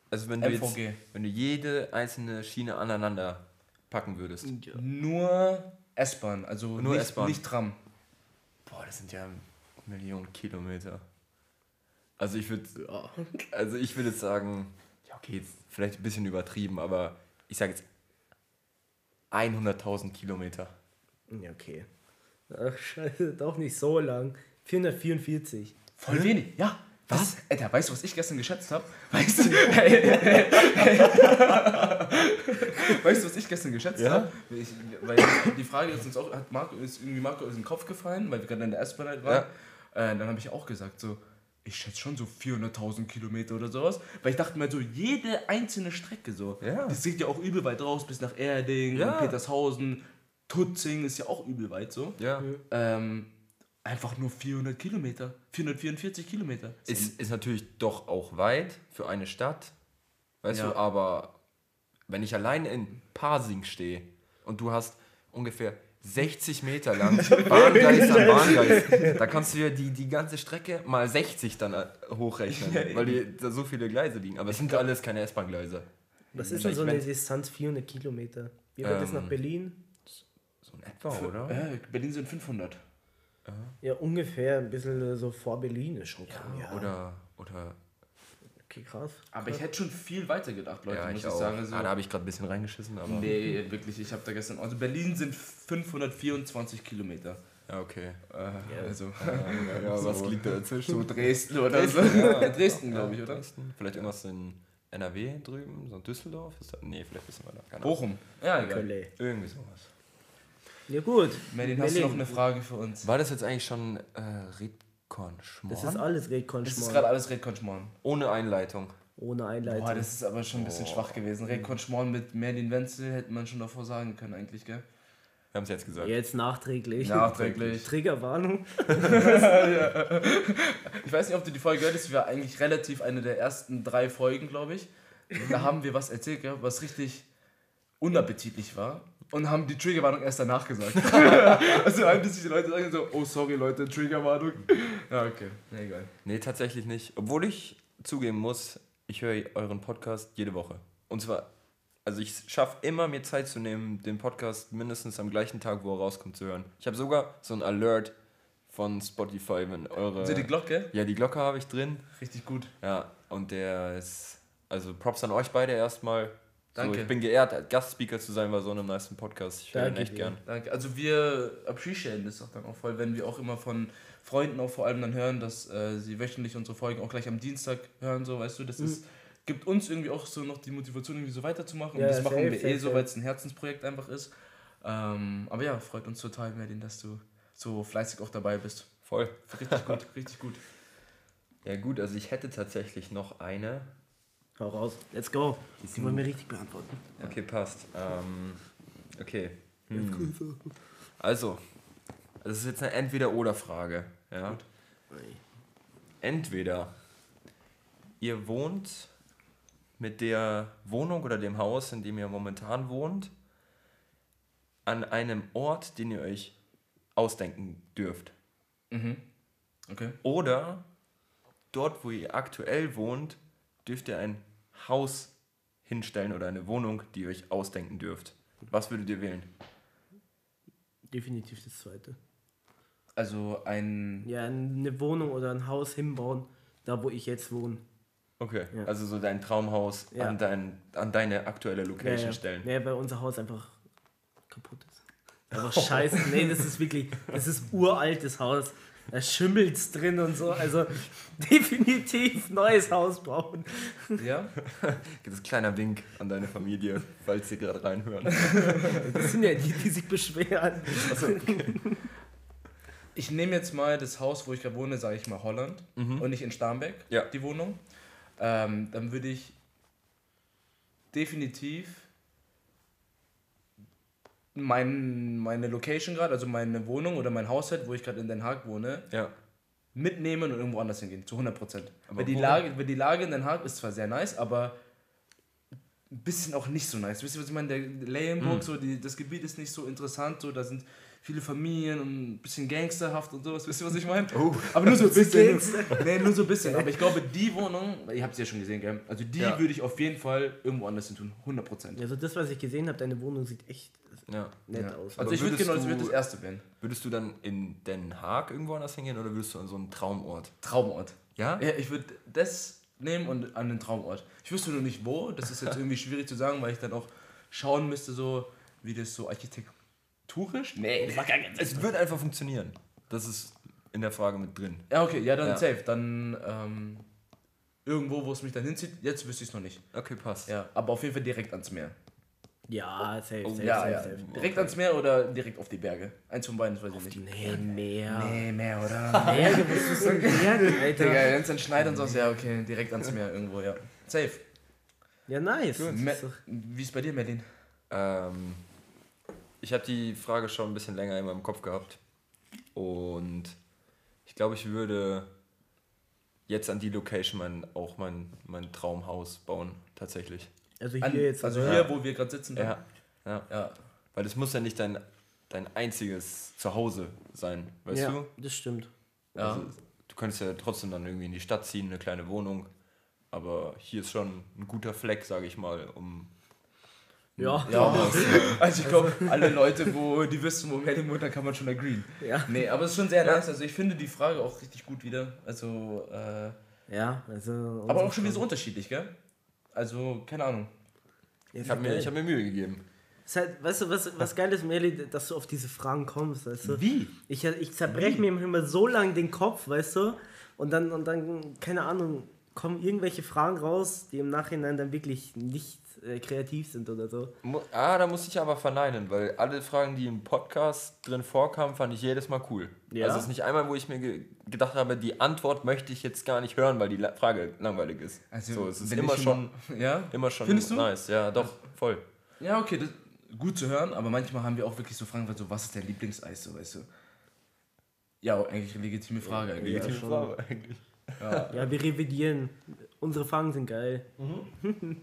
Also wenn du jetzt, MVG. wenn du jede einzelne Schiene aneinander packen würdest. Nur S-Bahn, also Nur nicht, S-Bahn. nicht Tram. Boah, das sind ja Millionen Kilometer. Also ich würde also ich würde jetzt sagen, ja okay, jetzt vielleicht ein bisschen übertrieben, aber ich sage jetzt 100.000 Kilometer. Ja, okay. Ach, scheiße, doch nicht so lang. 444. Voll wenig, ja. Was? Alter, weißt du, was ich gestern geschätzt habe? Weißt du, weißt du, was ich gestern geschätzt Ja? habe? Weil die Frage ist uns auch, hat Marco, ist irgendwie Marco aus dem Kopf gefallen, weil wir gerade in der S-Bahn halt waren. Äh, dann habe ich auch gesagt, so, ich schätze schon so 400.000 Kilometer oder sowas. Weil ich dachte mir so, jede einzelne Strecke so. Ja. Das geht ja auch übel weit raus, bis nach Erding, Ja. Petershausen, Tutzing ist ja auch übel weit so. Ja. Ähm, einfach nur 400 Kilometer. 444 Kilometer. Ist, ist natürlich doch auch weit für eine Stadt. Weißt Ja. du, aber wenn ich allein in Pasing stehe und du hast ungefähr 60 Meter lang Bahngleis an Bahngleis, da kannst du ja die, die ganze Strecke mal 60 dann äh, hochrechnen, weil die, da so viele Gleise liegen. Aber es sind alles keine S-Bahn-Gleise. Was ist denn so eine Distanz? 400 Kilometer. Wie weit ist Ähm, nach Berlin? So in etwa, oder? Äh, Berlin sind 500. Ja, ungefähr. Ein bisschen so vor Berlin ist schon klar. Ja, Oder, oder Okay, krass. Aber ich hätte schon viel weiter gedacht, Leute, ja, muss ich ich sagen. Also, ah, da habe ich gerade ein bisschen reingeschissen, aber. nee, wirklich, ich habe da gestern. Also Berlin sind 524 Kilometer. Ja, okay. Äh, Also Ja, So. was liegt da dazwischen? so Dresden oder so. Ja, Dresden, glaube ich, oder? Dresden. Vielleicht irgendwas in NRW drüben, so Düsseldorf? Ist da, nee, vielleicht wissen wir da. Keine Ahnung. Bochum. Ja, egal. Kölle. Irgendwie sowas. Ja, gut. Merlin, hast du noch eine Frage für uns? War das jetzt eigentlich schon äh, Redcon Das ist alles Redcon Das ist gerade alles Redcon Schmorn. Ohne Einleitung. Ohne Einleitung. Boah, das ist aber schon ein bisschen schwach gewesen. Redcon Schmorn mit Merlin Wenzel hätte man schon davor sagen können, eigentlich, gell? Wir haben es jetzt gesagt. Jetzt nachträglich. Nachträglich. Triggerwarnung. Ich weiß nicht, ob du die Folge gehört hast, wir war eigentlich relativ eine der ersten drei Folgen, glaube ich. Da haben wir was erzählt, gell, was richtig unappetitlich war. Und haben die Triggerwarnung erst danach gesagt. also ein bisschen die Leute sagen so, oh sorry Leute, Triggerwarnung. Ja, okay. Ja, egal. Nee, tatsächlich nicht. Obwohl ich zugeben muss, ich höre euren Podcast jede Woche. Und zwar, also ich schaffe immer, mir Zeit zu nehmen, den Podcast mindestens am gleichen Tag, wo er rauskommt, zu hören. Ich habe sogar so ein Alert von Spotify, wenn eure... Also die Glocke? ja, die Glocke habe ich drin. Richtig gut. Ja, und der ist, also Props an euch beide erstmal. Danke. So, ich bin geehrt, Gastspeaker zu sein bei so einem nice Podcast. Ich höre ihn echt dir. gern. Danke. Also wir appreciaten das auch dann auch voll, wenn wir auch immer von Freunden auch vor allem dann hören, dass äh, sie wöchentlich unsere Folgen auch gleich am Dienstag hören, so weißt du, das ist, gibt uns irgendwie auch so noch die Motivation, irgendwie so weiterzumachen. Ja, und das machen safe, wir safe, eh so, weil es ein Herzensprojekt einfach ist. Ähm, aber ja, freut uns total, Merlin, dass du so fleißig auch dabei bist. Voll. Richtig gut, richtig gut. Ja gut, also ich hätte tatsächlich noch eine. Hau raus. Let's go. Die wollen wir richtig beantworten. Okay, passt. Ähm, okay. Hm. Also, das ist jetzt eine Entweder-Oder-Frage. Ja? Entweder ihr wohnt mit der Wohnung oder dem Haus, in dem ihr momentan wohnt, an einem Ort, den ihr euch ausdenken dürft. Mhm. Okay. Oder dort, wo ihr aktuell wohnt, dürft ihr ein Haus hinstellen oder eine Wohnung, die ihr euch ausdenken dürft. Was würdet ihr wählen? Definitiv das zweite. Also ein. Ja, eine Wohnung oder ein Haus hinbauen, da wo ich jetzt wohne. Okay, Ja. also so dein Traumhaus Ja. an, dein, an deine aktuelle Location ja. stellen. Ja, weil unser Haus einfach kaputt ist. Einfach scheiße. Nee, das ist wirklich, das ist uraltes Haus. Da schimmelt's drin und so. Also definitiv neues Haus bauen. Ja? Das ist ein kleiner Wink an deine Familie, falls sie gerade reinhören. Das sind ja die, die sich beschweren. Ich nehme jetzt mal das Haus, wo ich gerade wohne, sage ich mal Holland und nicht in Starnberg, Ja. die Wohnung. Ähm, dann würde ich definitiv mein, meine Location gerade, also meine Wohnung oder mein Haushalt, wo ich gerade in Den Haag wohne, Ja. mitnehmen und irgendwo anders hingehen, zu 100 Prozent. Aber Weil die, Lage, weil die Lage in Den Haag ist zwar sehr nice, aber ein bisschen auch nicht so nice. Wisst ihr, was ich meine? Der Leyenburg, Mhm. so die, das Gebiet ist nicht so interessant, so da sind viele Familien und ein bisschen gangsterhaft und sowas. Wisst ihr, was ich meine? Oh. Aber nur so ein bisschen. Nee, nur so ein bisschen. Aber ich glaube, die Wohnung, ihr habt sie ja schon gesehen, gell? Also die Ja. würde ich auf jeden Fall irgendwo anders hin tun. 100 Prozent. Also das, was ich gesehen habe, deine Wohnung sieht echt ja. nett Ja. aus. Also Aber ich würde genau, das wird du- das erste wählen. Würdest du dann in Den Haag irgendwo anders hingehen oder würdest du an so einen Traumort? Traumort. Ja? Ja, ich würde das nehmen und an den Traumort. Ich wüsste nur nicht wo, das ist jetzt irgendwie schwierig zu sagen, weil ich dann auch schauen müsste, so wie das so architekturisch. Nee, das macht gar keinen Sinn. Es wird einfach funktionieren. Das ist in der Frage mit drin. Ja, okay, ja, dann Ja. safe. Dann ähm, irgendwo, wo es mich dann hinzieht, jetzt wüsste ich es noch nicht. Okay, passt. Ja, aber auf jeden Fall direkt ans Meer. Ja, safe, safe, Ja, safe, ja. safe. Direkt ans Meer oder direkt auf die Berge. Eins von beiden, das weiß ich nicht. Nee, mehr. Nee, Meer, oder? Berge, was ist denn Berge, Digga, Alter? wenn es dann schneit und so, ja, okay, direkt ans Meer irgendwo, ja. Safe. Ja, nice. Wie ist bei dir, Merlin? Ähm, ich habe die Frage schon ein bisschen länger in meinem Kopf gehabt. Und ich glaube, ich würde jetzt an die Location mein, auch mein, mein Traumhaus bauen, tatsächlich. Also hier An, jetzt. also hier, wo wir gerade sitzen. Ja, ja. ja. Weil es muss ja nicht dein, dein einziges Zuhause sein, weißt ja, du? das stimmt. Ja. Also, du könntest ja trotzdem dann irgendwie in die Stadt ziehen, eine kleine Wohnung. Aber hier ist schon ein guter Fleck, sage ich mal, um. Ja. Ja, also ich glaube, alle Leute, wo die wissen, wo Merlin wohnt, da kann man schon agreeen. Ja. Nee, aber es ist schon sehr nice. Also ich finde die Frage auch richtig gut wieder. Also, äh, Ja, also. aber auch schon wieder so unterschiedlich, gell? Also, keine Ahnung. Ja, Ich habe mir, ich hab mir Mühe gegeben. Ist halt, weißt du, was, was geil ist, Merli, dass du auf diese Fragen kommst, weißt du? Wie? Ich, ich zerbreche mir immer so lange den Kopf, weißt du? Und dann, und dann, keine Ahnung, kommen irgendwelche Fragen raus, die im Nachhinein dann wirklich nicht äh, kreativ sind oder so. Ah, da muss ich aber verneinen, weil alle Fragen, die im Podcast drin vorkamen, fand ich jedes Mal cool. Ja? Also es ist nicht einmal, wo ich mir ge gedacht habe, die Antwort möchte ich jetzt gar nicht hören, weil die La Frage langweilig ist. Also, so, es ist immer ich schon, Ja? immer schon Findest du? nice. Ja, doch, voll. Ja, okay, das, gut zu hören, aber manchmal haben wir auch wirklich so Fragen, so, was ist dein Lieblingseis, so, weißt du? Ja, eigentlich eine legitime Frage. Eigentlich. Legitime schon. Frage eigentlich. Ja, wir revidieren. Unsere Fragen sind geil.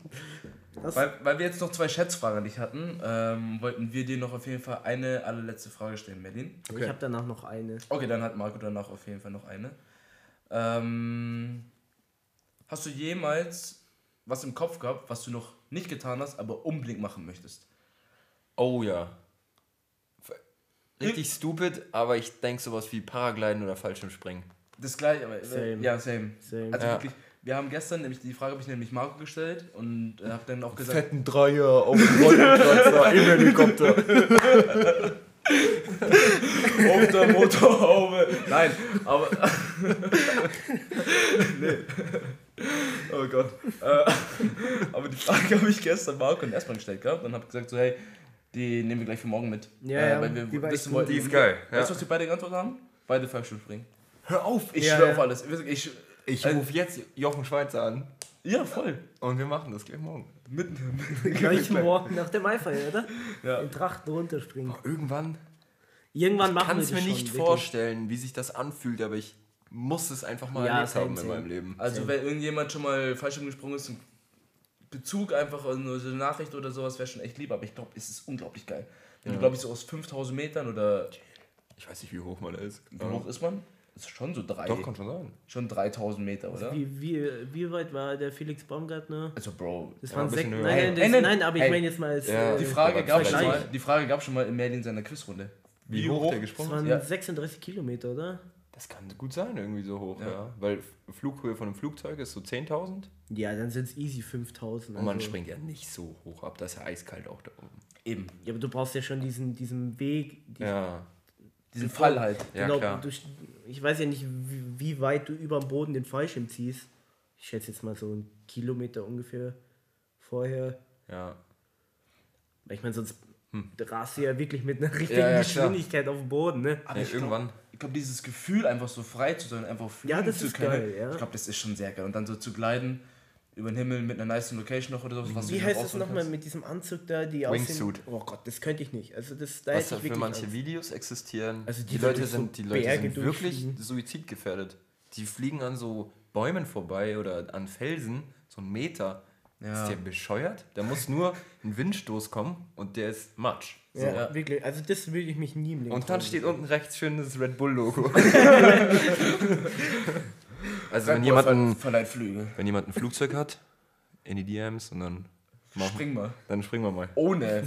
Das, Weil, weil wir jetzt noch zwei Schätzfragen nicht hatten, ähm, wollten wir dir noch auf jeden Fall eine allerletzte Frage stellen, Merlin. Ich habe danach noch eine. Okay, dann hat Marco danach auf jeden Fall noch eine. Ähm, hast du jemals was im Kopf gehabt, was du noch nicht getan hast, aber unbedingt machen möchtest? Oh ja. Richtig stupid, aber ich denke sowas wie Paragliden oder Fallschirmspringen. Das gleiche, aber Same. ja, same. Same. Also Ja. wirklich, wir haben gestern, nämlich die Frage habe ich nämlich Marco gestellt und äh, habe dann auch gesagt, Fetten Dreier auf dem Wolkenkratzer im Helikopter. auf der Motorhaube. Nein, aber. nee. Oh Gott. Äh, aber die Frage habe ich gestern Marco und erstmal gestellt gehabt und habe gesagt, so, hey, die nehmen wir gleich für morgen mit. Ja, äh, ja, weil wir die wissen wollten. Die ist geil. Weißt du, Ja. was die beide geantwortet haben? Beide Fallschirmspringen. Hör auf! Ich Ja, schwöre ja. auf alles. Ich, Ich Äh, rufe jetzt Jochen Schweizer an ja, voll. und wir machen das gleich morgen. Mitten. Gleich morgen nach dem Maifeier, oder? Ja. In Trachten runterspringen. Irgendwann Irgendwann ich machen kann wir es das mir schon, nicht wirklich. vorstellen, wie sich das anfühlt, aber ich muss es einfach mal Ja, erlebt haben in meinem Leben. Also, wenn irgendjemand schon mal Fallschirm gesprungen ist, ein Bezug einfach, also nur so eine Nachricht oder sowas, wäre schon echt lieb, aber ich glaube, es ist unglaublich geil. Wenn du, glaube ich, so aus 5000 Metern oder Ich weiß nicht, wie hoch man ist. wie hoch ist man? Das ist schon so drei. Doch, kann schon sein. Schon 3000 Meter, oder? Wie, wie, wie weit war der Felix Baumgartner? Also, Bro. Das Ja, waren ein sechs. bisschen Nein, höher. nein, das, nein, nein, aber ich meine jetzt mal als. Ja, äh, Die Frage gab schon mal, die Frage gab schon mal in Merlin in seiner Quizrunde. Wie, Wie hoch, hoch? der Das gesprungen waren ist? Ja. 36 Kilometer, oder? Das kann gut sein, irgendwie so hoch, ja. Ja. Weil Flughöhe von einem Flugzeug ist so 10.000 Ja, dann sind es easy 5000. und man also- springt ja nicht so hoch ab, da ist ja eiskalt auch da oben. Eben. Ja, aber du brauchst ja schon diesen, diesen Weg. Diesen, Ja, Diesen Fall halt. ja genau, klar. Durch, ich weiß ja nicht, wie, wie weit du über dem Boden den Fallschirm ziehst. Ich schätze jetzt mal so einen Kilometer ungefähr vorher. Ja. Weil ich meine, sonst rast du ja wirklich mit einer richtigen Hm. Ja, ja, klar. Geschwindigkeit auf dem Boden, ne? Aber Ja, ich glaub- irgendwann. Ich glaube, dieses Gefühl, einfach so frei zu sein, einfach fliegen Ja, das zu ist können, geil, ja. ich glaube, das ist schon sehr geil. Und dann so zu gleiten über den Himmel mit einer nice Location noch oder so. Was Wie heißt es aussuchen nochmal mit diesem Anzug da, die Wingsuit. aussehen? Oh Gott, das könnte ich nicht. Also das, da Was da für wirklich manche Angst. Videos existieren. Also die die Leute so sind, die Leute Berge sind wirklich suizidgefährdet. Die fliegen an so Bäumen vorbei oder an Felsen, so einen Meter. Ja. Ist der bescheuert? Da muss nur ein Windstoß kommen und der ist Matsch. So. Ja, Ja. wirklich. Also das würde ich mich nie im Leben Und dann steht unten rechts schön das Red Bull Logo. also wenn jemand, Bull ein, ver- verleiht Flügel. wenn jemand ein Flugzeug hat, in die DMs und dann machen, Spring mal. dann springen wir mal. Ohne,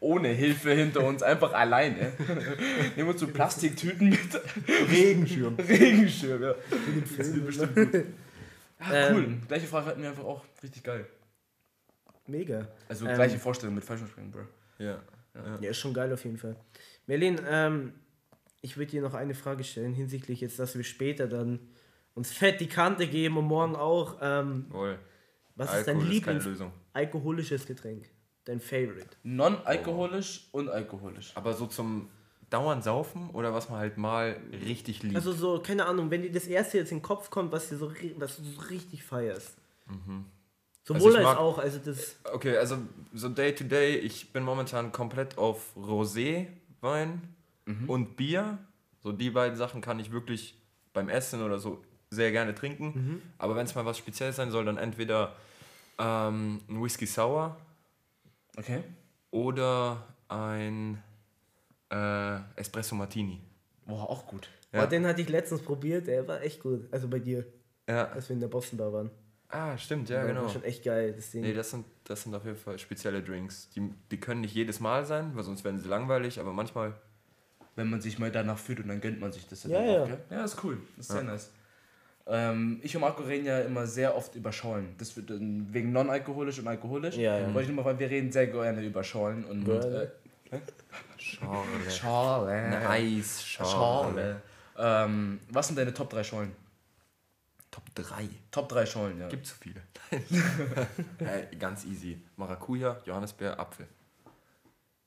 ohne Hilfe hinter uns, einfach alleine. Nehmen uns so Plastiktüten mit. Regenschirm. Regenschirm, ja. Das wird bestimmt gut. Ja, Ähm. cool. Gleiche Frage hatten wir einfach auch richtig geil. Mega. Also Ähm. gleiche Vorstellung mit Fallschirmspringen, Bro. Ja. Ja, ist schon geil auf jeden Fall. Merlin, ähm, ich würde dir noch eine Frage stellen hinsichtlich jetzt, dass wir später dann uns fett die Kante geben und morgen auch. Ähm, Wohl. was ist dein Alkohol ist keine Lieblings alkoholisches Getränk? Dein Favorite? Non-alkoholisch und alkoholisch. Aber so zum dauernd saufen oder was man halt mal richtig liebt. Also so, keine Ahnung, wenn dir das erste jetzt in den Kopf kommt, was, dir so, was du so richtig feierst. Sowohl Also als mag- auch, also das. Okay, also so day to day, ich bin momentan komplett auf Rosé, Wein und Bier. So die beiden Sachen kann ich wirklich beim Essen oder so sehr gerne trinken. Aber wenn es mal was Spezielles sein soll, dann entweder ähm, ein Whisky Sour Okay. oder ein äh, Espresso Martini. Boah, auch gut. Ja. Boah, den hatte ich letztens probiert, der war echt gut. Also bei dir, Ja. als wir in der Boston Bar waren. Ah, stimmt, ja, genau. War schon echt geil, das Ding. Nee, das sind, das sind auf jeden Fall spezielle Drinks. Die, die können nicht jedes Mal sein, weil sonst werden sie langweilig, aber manchmal Wenn man sich mal danach fühlt und dann gönnt man sich das dann Ja, auch, ja. Ja, ist cool. Das ist sehr nice. Ähm, ich und Marco reden ja immer sehr oft über Schollen. Das wird wegen non-alkoholisch und alkoholisch. Ja, ja. Wollte ich nur mal, weil wir reden sehr gerne über Schollen und Geil. äh, Schale. Schale. Eine Eisschale. Schale. Ähm, was sind deine Top 3 Schollen? Top 3. Top 3 Schollen, ja. Gibt so viele. hey, ganz easy. Maracuja, Johannisbeer, Apfel.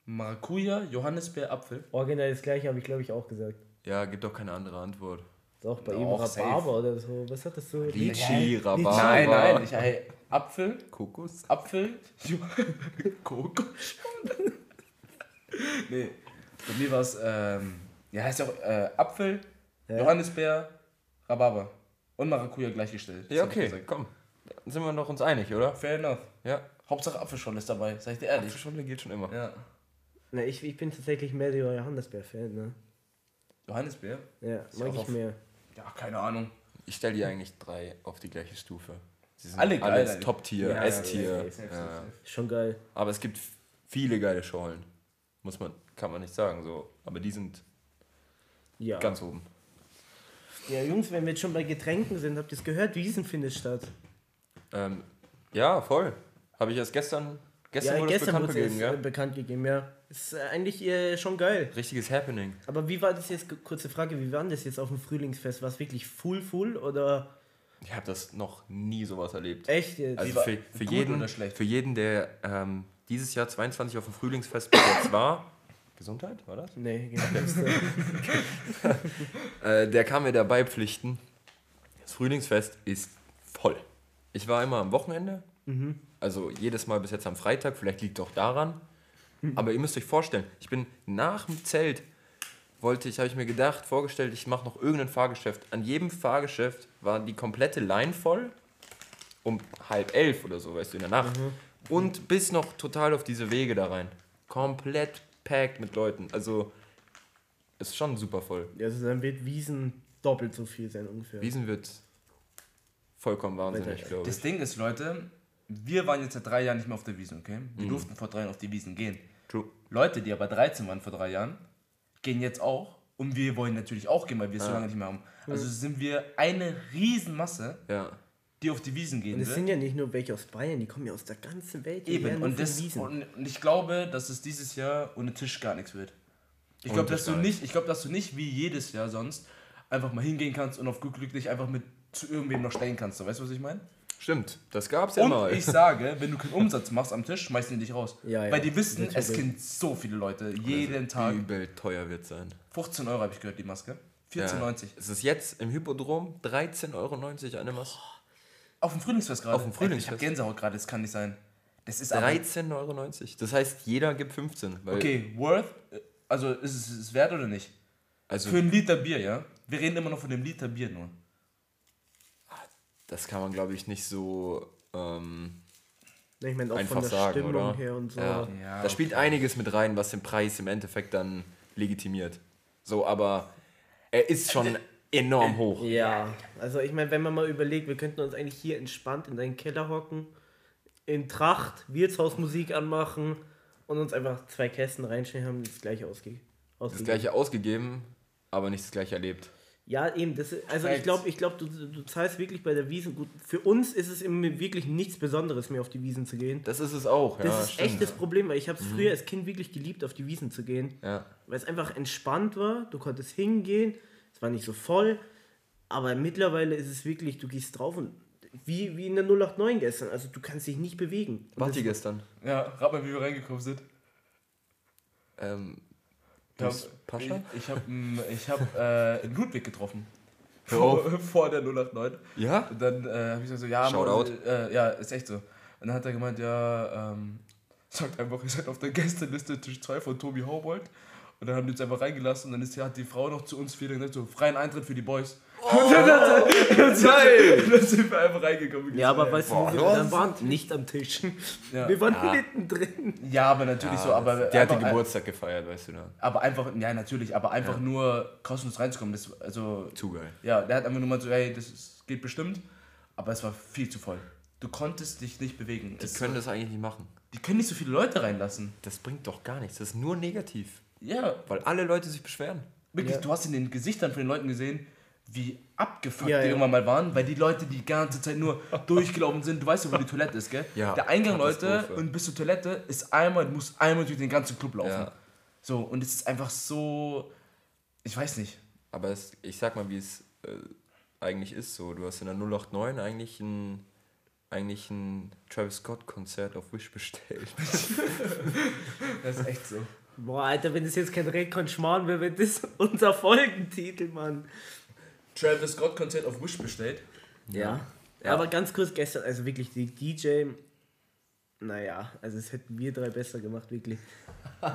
Maracuja, Johannisbeer, Apfel. Original das gleiche habe ich glaube ich auch gesagt. Ja, gibt doch keine andere Antwort. Doch, bei Doch, ihm Rhabarber safe. oder so. Was hat das so? Litchi, Rhabarber. Nein, nein, ich, hey, Apfel, Kokos. Apfel, Kokos. nee, bei mir war es, ähm, ja, heißt ja auch äh, Apfel, Ja. Johannisbeer, Rhabarber und Maracuja gleichgestellt. Ja, okay, komm. Dann sind wir doch uns einig, oder? Fair enough. Ja. Hauptsache Apfelschorle ist dabei, sag ich dir ehrlich. Apfelschorle geht schon immer. Ja. Na, ich, ich bin tatsächlich mehr der Johannesbeer-Fan, ne? Johannisbeer? Ja, mag ich auf- mehr. Ja, keine Ahnung. Ich stelle die eigentlich drei auf die gleiche Stufe. Sie sind Alle geil. Top-Tier, Ja, S-Tier. Ja. Schon geil. Aber es gibt viele geile Schorlen. Muss man, kann man nicht sagen so. Aber die sind Ja. ganz oben. Ja, Jungs, wenn wir jetzt schon bei Getränken sind, habt ihr es gehört? Wiesen findet statt. Ähm, ja, voll. Habe ich erst gestern, gestern Ja, wurde gestern bekannt wurde es gegeben, äh, ja? bekannt gegeben, ja. Ist äh, eigentlich äh, schon geil. Richtiges Happening. Aber wie war das jetzt, kurze Frage, wie war das jetzt auf dem Frühlingsfest? War es wirklich full, full oder Ich habe das noch nie sowas erlebt. echt jetzt? Also für, für, jeden, für jeden, der ähm, dieses Jahr 22 auf dem Frühlingsfest bis jetzt war, Gesundheit, war das? nee, genau. äh, der kann mir dabei pflichten. Das Frühlingsfest ist voll. Ich war immer am Wochenende, also jedes Mal bis jetzt am Freitag, vielleicht liegt auch daran. Aber ihr müsst euch vorstellen, ich bin nach dem Zelt, wollte ich, habe ich mir gedacht, vorgestellt, ich mache noch irgendein Fahrgeschäft. An jedem Fahrgeschäft war die komplette Line voll, um halb elf oder so, weißt du, in der Nacht. Und bis noch total auf diese Wege da rein. Komplett packed mit Leuten. Also, ist schon super voll. also dann wird Wiesen doppelt so viel sein ungefähr. Wiesen wird vollkommen wahnsinnig, glaube Das ich. Ding ist, Leute, wir waren jetzt seit drei Jahren nicht mehr auf der Wiesn, okay? Wir durften vor drei Jahren auf die Wiesen gehen. True. Leute, die aber 13 waren vor drei Jahren, gehen jetzt auch. Und wir wollen natürlich auch gehen, weil wir es so lange nicht mehr haben. Also sind wir eine Riesenmasse, Ja. die auf die Wiesen gehen Und es sind ja nicht nur welche aus Bayern, die kommen ja aus der ganzen Welt. Eben, und, das, und, und ich glaube, dass es dieses Jahr ohne Tisch gar nichts wird. Ich glaube, dass, du gar nicht, ich glaub, dass du nicht wie jedes Jahr sonst einfach mal hingehen kannst und auf gut Glück dich einfach mit zu irgendwem noch stellen kannst. So, weißt du, was ich meine? Stimmt, das gab's ja Und mal. ich sage, wenn du keinen Umsatz machst am Tisch, schmeißen die dich raus. Ja, ja. Weil die wissen, es sind so viele Leute. Jeden Tag. Übel teuer wird sein. 15 Euro habe ich gehört, die Maske. 14,90. Es ist jetzt im Hippodrom 13,90 Euro eine Maske. Auf dem Frühlingsfest gerade. Auf dem Frühlingsfest. Ich habe Gänsehaut gerade, das kann nicht sein. Das ist aber... 13,90 Euro. Das heißt, jeder gibt 15. Weil, Okay, worth, äh, also ist es, ist es wert oder nicht? Also, Für einen Liter Bier, ja? Wir reden immer noch von dem Liter Bier nur. Das kann man, glaube ich, nicht so ähm, ich meine auch einfach von der sagen, Stimmung oder? her und so. Ja. Ja, da spielt okay. einiges mit rein, was den Preis im Endeffekt dann legitimiert. So, aber er ist schon enorm hoch. Ja, also ich meine, wenn man mal überlegt, wir könnten uns eigentlich hier entspannt in deinen Keller hocken, in Tracht, Wirtshausmusik anmachen und uns einfach zwei Kästen reinstellen, haben das gleiche ausge Das ausgegeben. gleiche ausgegeben, aber nicht das gleiche erlebt. Ja, eben, das, ist- also ich Facts. glaube, ich glaub, du, du zahlst wirklich bei der Wiesen gut. Für uns ist es im- wirklich nichts Besonderes mehr auf die Wiesen zu gehen. Das ist es auch, Das ja. ist stimmt. echt das Problem, weil ich habe es früher als Kind wirklich geliebt, auf die Wiesen zu gehen. Ja. weil es einfach entspannt war, du konntest hingehen, es war nicht so voll, aber mittlerweile ist es wirklich, du gehst drauf und wie, wie in der 089 gestern, also du kannst dich nicht bewegen. Das- ihr gestern? Ja, rat mal, wie wir reingekommen sind. Ähm, Ich hab, Bus Pascha? ich, ich habe ich hab, äh, Ludwig getroffen. Vor, vor der 089. Ja? Und dann äh, habe ich gesagt, so, ja, Shoutout. Äh, ja, ist echt so. Und dann hat er gemeint, ja, ähm, sagt einfach, ihr seid auf der Gästeliste Tisch 2 von Tobi Haubold. Und dann haben die uns einfach reingelassen und dann ist, hat die Frau noch zu uns wieder gesagt, so, freien Eintritt für die Boys. Und dann, hat er, dann, sind, Geil! dann sind wir einfach reingekommen. Ja, aber weißt du, Boah, wir was? dann waren? Nicht am Tisch. Ja. Wir waren Ja. mittendrin. Ja, aber natürlich so, aber Der hat den einfach, Geburtstag gefeiert, weißt du da. aber einfach, ja natürlich, aber einfach Ja. nur kostenlos reinzukommen, das, also, Zu geil. ja, der hat einfach nur mal so, hey, das ist, geht bestimmt, aber es war viel zu voll. Du konntest dich nicht bewegen. Die Es- können das eigentlich nicht machen. die können nicht so viele Leute reinlassen. Das bringt doch gar nichts. Das ist nur negativ. Ja, Weil alle Leute sich beschweren. Wirklich, Ja. du hast in den Gesichtern von den Leuten gesehen, wie abgefuckt Ja, die ja. irgendwann mal waren, weil die Leute die ganze Zeit nur durchgelaufen sind. Du weißt ja, wo die Toilette ist, gell? Ja, Der Eingang, Leute, und bis zur Toilette ist einmal, du musst einmal durch den ganzen Club laufen. Ja. So, und es ist einfach so. Ich weiß nicht. Aber es, ich sag mal, wie es äh, eigentlich ist so. Du hast in der 089 eigentlich ein, eigentlich ein Travis Scott-Konzert auf Wish bestellt. Das ist echt so. Boah, Alter, wenn das jetzt kein Rekon Schmarrn wäre, wäre das unser Folgentitel, Mann. Travis Scott Konzert auf Wish bestellt. Ja. Aber ganz kurz gestern, also wirklich die DJ, naja, also das hätten wir drei besser gemacht, wirklich.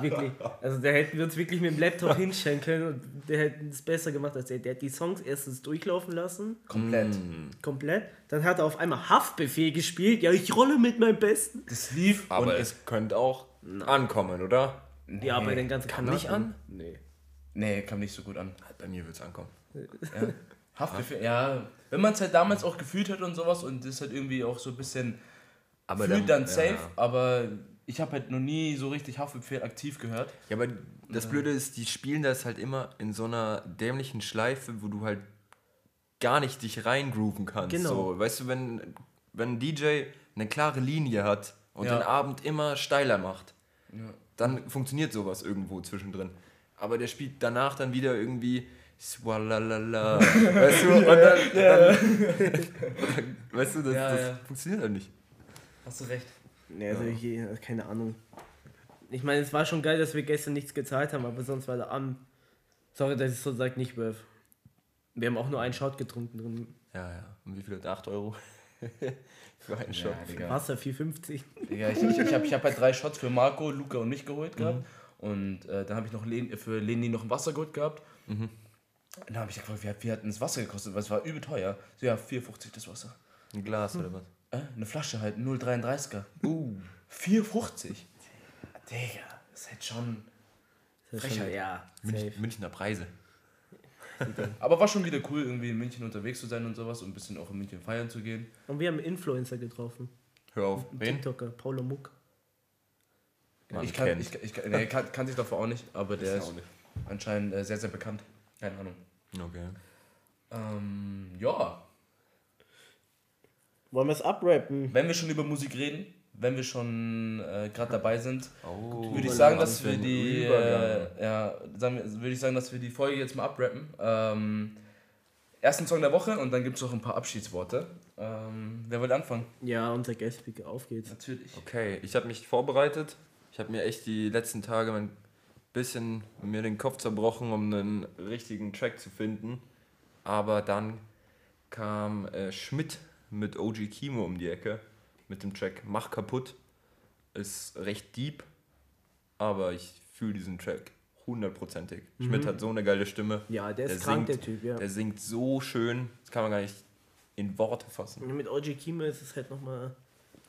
Wirklich. Also da hätten wir uns wirklich mit dem Laptop hinstellen können und der hätte es besser gemacht als der. Der hat die Songs erstens durchlaufen lassen, Komplett. komplett. Dann hat er auf einmal Haftbefehl gespielt. Ja, ich rolle mit meinem Besten. Das lief Aber und es könnte auch ankommen, oder? Ja, bei den ganzen Kam nicht Kanaken. an? Nee. Nee, kam nicht so gut an. Bei mir wird es ankommen. Ja. Haftbefehl, ja. Wenn man es halt damals auch gefühlt hat und sowas und das halt irgendwie auch so ein bisschen Aber fühlt dann safe, Ja. aber ich habe halt noch nie so richtig Haftbefehl aktiv gehört. ja, aber das Blöde ist, die spielen das halt immer in so einer dämlichen Schleife, wo du halt gar nicht dich reingrooven kannst. Genau. So, weißt du, wenn wenn ein DJ eine klare Linie hat und Ja. den Abend immer steiler macht, dann funktioniert sowas irgendwo zwischendrin. Aber der spielt danach dann wieder irgendwie Swalala. weißt du? Und dann, dann, weißt du, das, Ja, das ja. funktioniert halt nicht. Hast du recht. Nee, also ich, keine Ahnung. Ich meine, es war schon geil, dass wir gestern nichts gezahlt haben, aber sonst war der Abend. Sorry, dass ich so sage, nicht worth. Wir haben auch nur einen Shot getrunken drin. Ja, ja. Und wie viel? 8 Euro? Für einen Shot. Digga. Wasser 4,50. Digga, ich, ich, ich habe ich hab halt drei Shots für Marco, Luca und mich geholt gehabt. Und äh, dann habe ich noch Len, für Leni noch ein Wasser geholt gehabt. Und dann habe ich gefragt, wie, hat- wie hat denn das Wasser gekostet? Weil es war übel teuer. So, ja, 4,50 das Wasser. Ein Glas oder was? Äh, eine Flasche halt, 0,33er. Uh. 4,50. Digga, das ist halt schon. Das ist schon, ja. Münch, Münchner Preise. Aber war schon wieder cool, irgendwie in München unterwegs zu sein und sowas und ein bisschen auch in München feiern zu gehen. Und wir haben einen Influencer getroffen. Hör auf. Wen? TikToker, Paulo Muck. Man ich kann, kennt. ich, ich, nee, kann, kann sich davor auch nicht, aber der Ist ist nicht. anscheinend äh, sehr, sehr bekannt. Keine Ahnung. Okay. Ähm, ja, Wollen wir es abrappen? wenn wir schon über Musik reden, wenn wir schon äh, gerade dabei sind, Oh, würde ich sagen, dass wir die, äh, ja, sagen wir, würde ich sagen, dass wir die Folge jetzt mal abrappen. Ähm, ersten Song der Woche und dann gibt es noch ein paar Abschiedsworte. Ähm, wer will anfangen? Ja, unser Guest-Speaker, auf geht's. Natürlich. Okay, ich habe mich vorbereitet. Ich habe mir echt die letzten Tage ein bisschen mir den Kopf zerbrochen, um einen richtigen Track zu finden. Aber dann kam äh, Schmidt mit OG Kimo um die Ecke mit dem Track Mach kaputt. Ist recht deep, aber ich fühle diesen Track hundertprozentig. Schmidt hat so eine geile Stimme. Ja, der ist Der krank, singt- der Typ, ja. Der singt so schön, das kann man gar nicht in Worte fassen. Mit OG Kimo ist es halt nochmal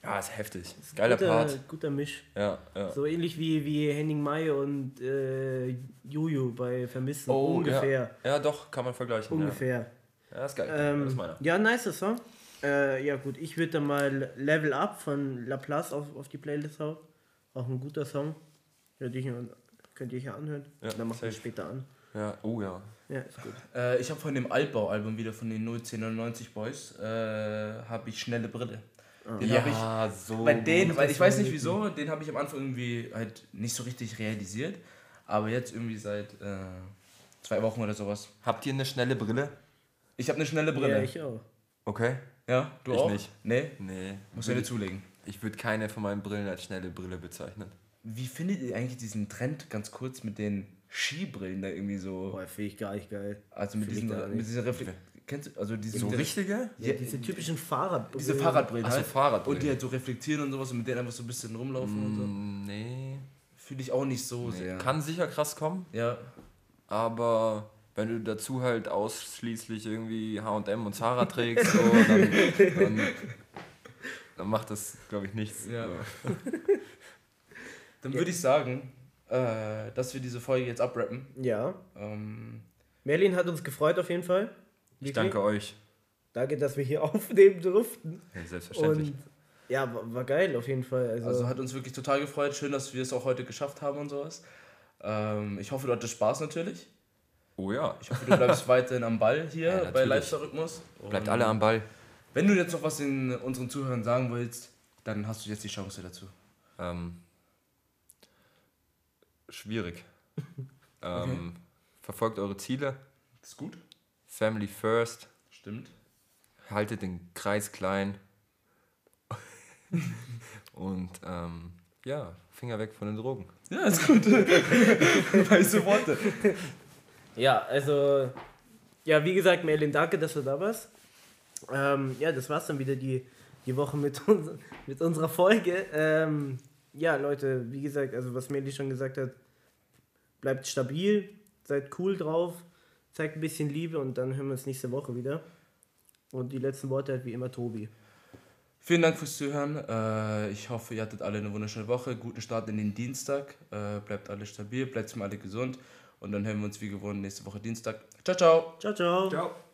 Ja, ist heftig. Ist geiler guter, Part. guter Misch. Ja, ja. So ähnlich wie, wie Henning May und äh, Juju bei Vermissen. ungefähr. Oh, Ja, ja, doch, kann man vergleichen. Ungefähr. Ja, ja ist geil. Ähm, das ist meiner. ja, nice Song. Äh, ja gut, ich würde da mal Level Up von Laplace auf, auf die Playlist hauen. Auch ein guter Song. Könnt ihr, könnt ihr ja anhören. Ja, Dann machen wir später an. Ja, oh ja. Ja, ist gut. Äh, ich habe von dem Altbau-Album wieder von den 01099 Boys, äh, habe ich Schnelle Brille. Den hab Ja, so. Bei denen, weil ich weiß nicht wieso, den habe ich am Anfang irgendwie halt nicht so richtig realisiert. Aber jetzt irgendwie seit äh, zwei Wochen oder sowas. Habt ihr eine schnelle Brille? Ich habe eine schnelle Brille. Ja, ich auch. Okay. Ja, du Ich auch? nicht. Nee, Nee. musst du dir zulegen. Ich würde keine von meinen Brillen als schnelle Brille bezeichnen. Wie findet ihr eigentlich diesen Trend ganz kurz mit den Skibrillen da irgendwie so? Boah, finde ich gar nicht geil. Also mit ich diesen, mit dieser Reflex. Kennst du? Also diese, So richtige? Ja, diese typischen Fahrradbrillen. Diese Fahrradbrillen Ach so, halt. Fahrradbrillen. Und die halt so reflektieren und sowas und mit denen einfach so ein bisschen rumlaufen und so. Mm, Nee. Fühle ich auch nicht so nee. sehr. Kann sicher krass kommen, Ja. aber wenn du dazu halt ausschließlich irgendwie HM und Zara trägst, so, dann, dann, dann macht das, glaube ich, nichts. Ja. Dann würde ich sagen, äh, dass wir diese Folge jetzt abrappen. Ja. Ähm, Merlin hat uns gefreut auf jeden Fall. Ich danke euch. Danke, dass wir hier aufnehmen durften. Ja, selbstverständlich. Und ja, war, war geil auf jeden Fall. Also, also hat uns wirklich total gefreut. Schön, dass wir es auch heute geschafft haben und sowas. Ähm, ich hoffe, du hattest Spaß natürlich. oh ja. Ich hoffe, du bleibst weiterhin am Ball hier Ja, bei natürlich. Lifestyle-Rhythmus. Bleibt Und alle am Ball. Wenn du jetzt noch was in unseren Zuhörern sagen willst, dann hast du jetzt die Chance dazu. Ähm, schwierig. ähm, Verfolgt eure Ziele. Ist gut? Family first. Stimmt. Haltet den Kreis klein. Und ähm, ja, Finger weg von den Drogen. Ja, ist gut. Weiße Worte. ja, also, ja, wie gesagt, Merlin, danke, dass du da warst. Ähm, ja, das war's dann wieder die, die Woche mit, uns, mit unserer Folge. Ähm, ja, Leute, wie gesagt, also was Merlin schon gesagt hat, bleibt stabil, seid cool drauf, zeigt ein bisschen Liebe und dann hören wir uns nächste Woche wieder. Und die letzten Worte hat wie immer Tobi. Vielen Dank fürs Zuhören. Äh, ich hoffe, ihr hattet alle eine wunderschöne Woche. Guten Start in den Dienstag. Äh, bleibt alle stabil, bleibt mal alle gesund. Und dann hören wir uns wie gewohnt nächste Woche Dienstag. Ciao, ciao. Ciao, ciao. Ciao.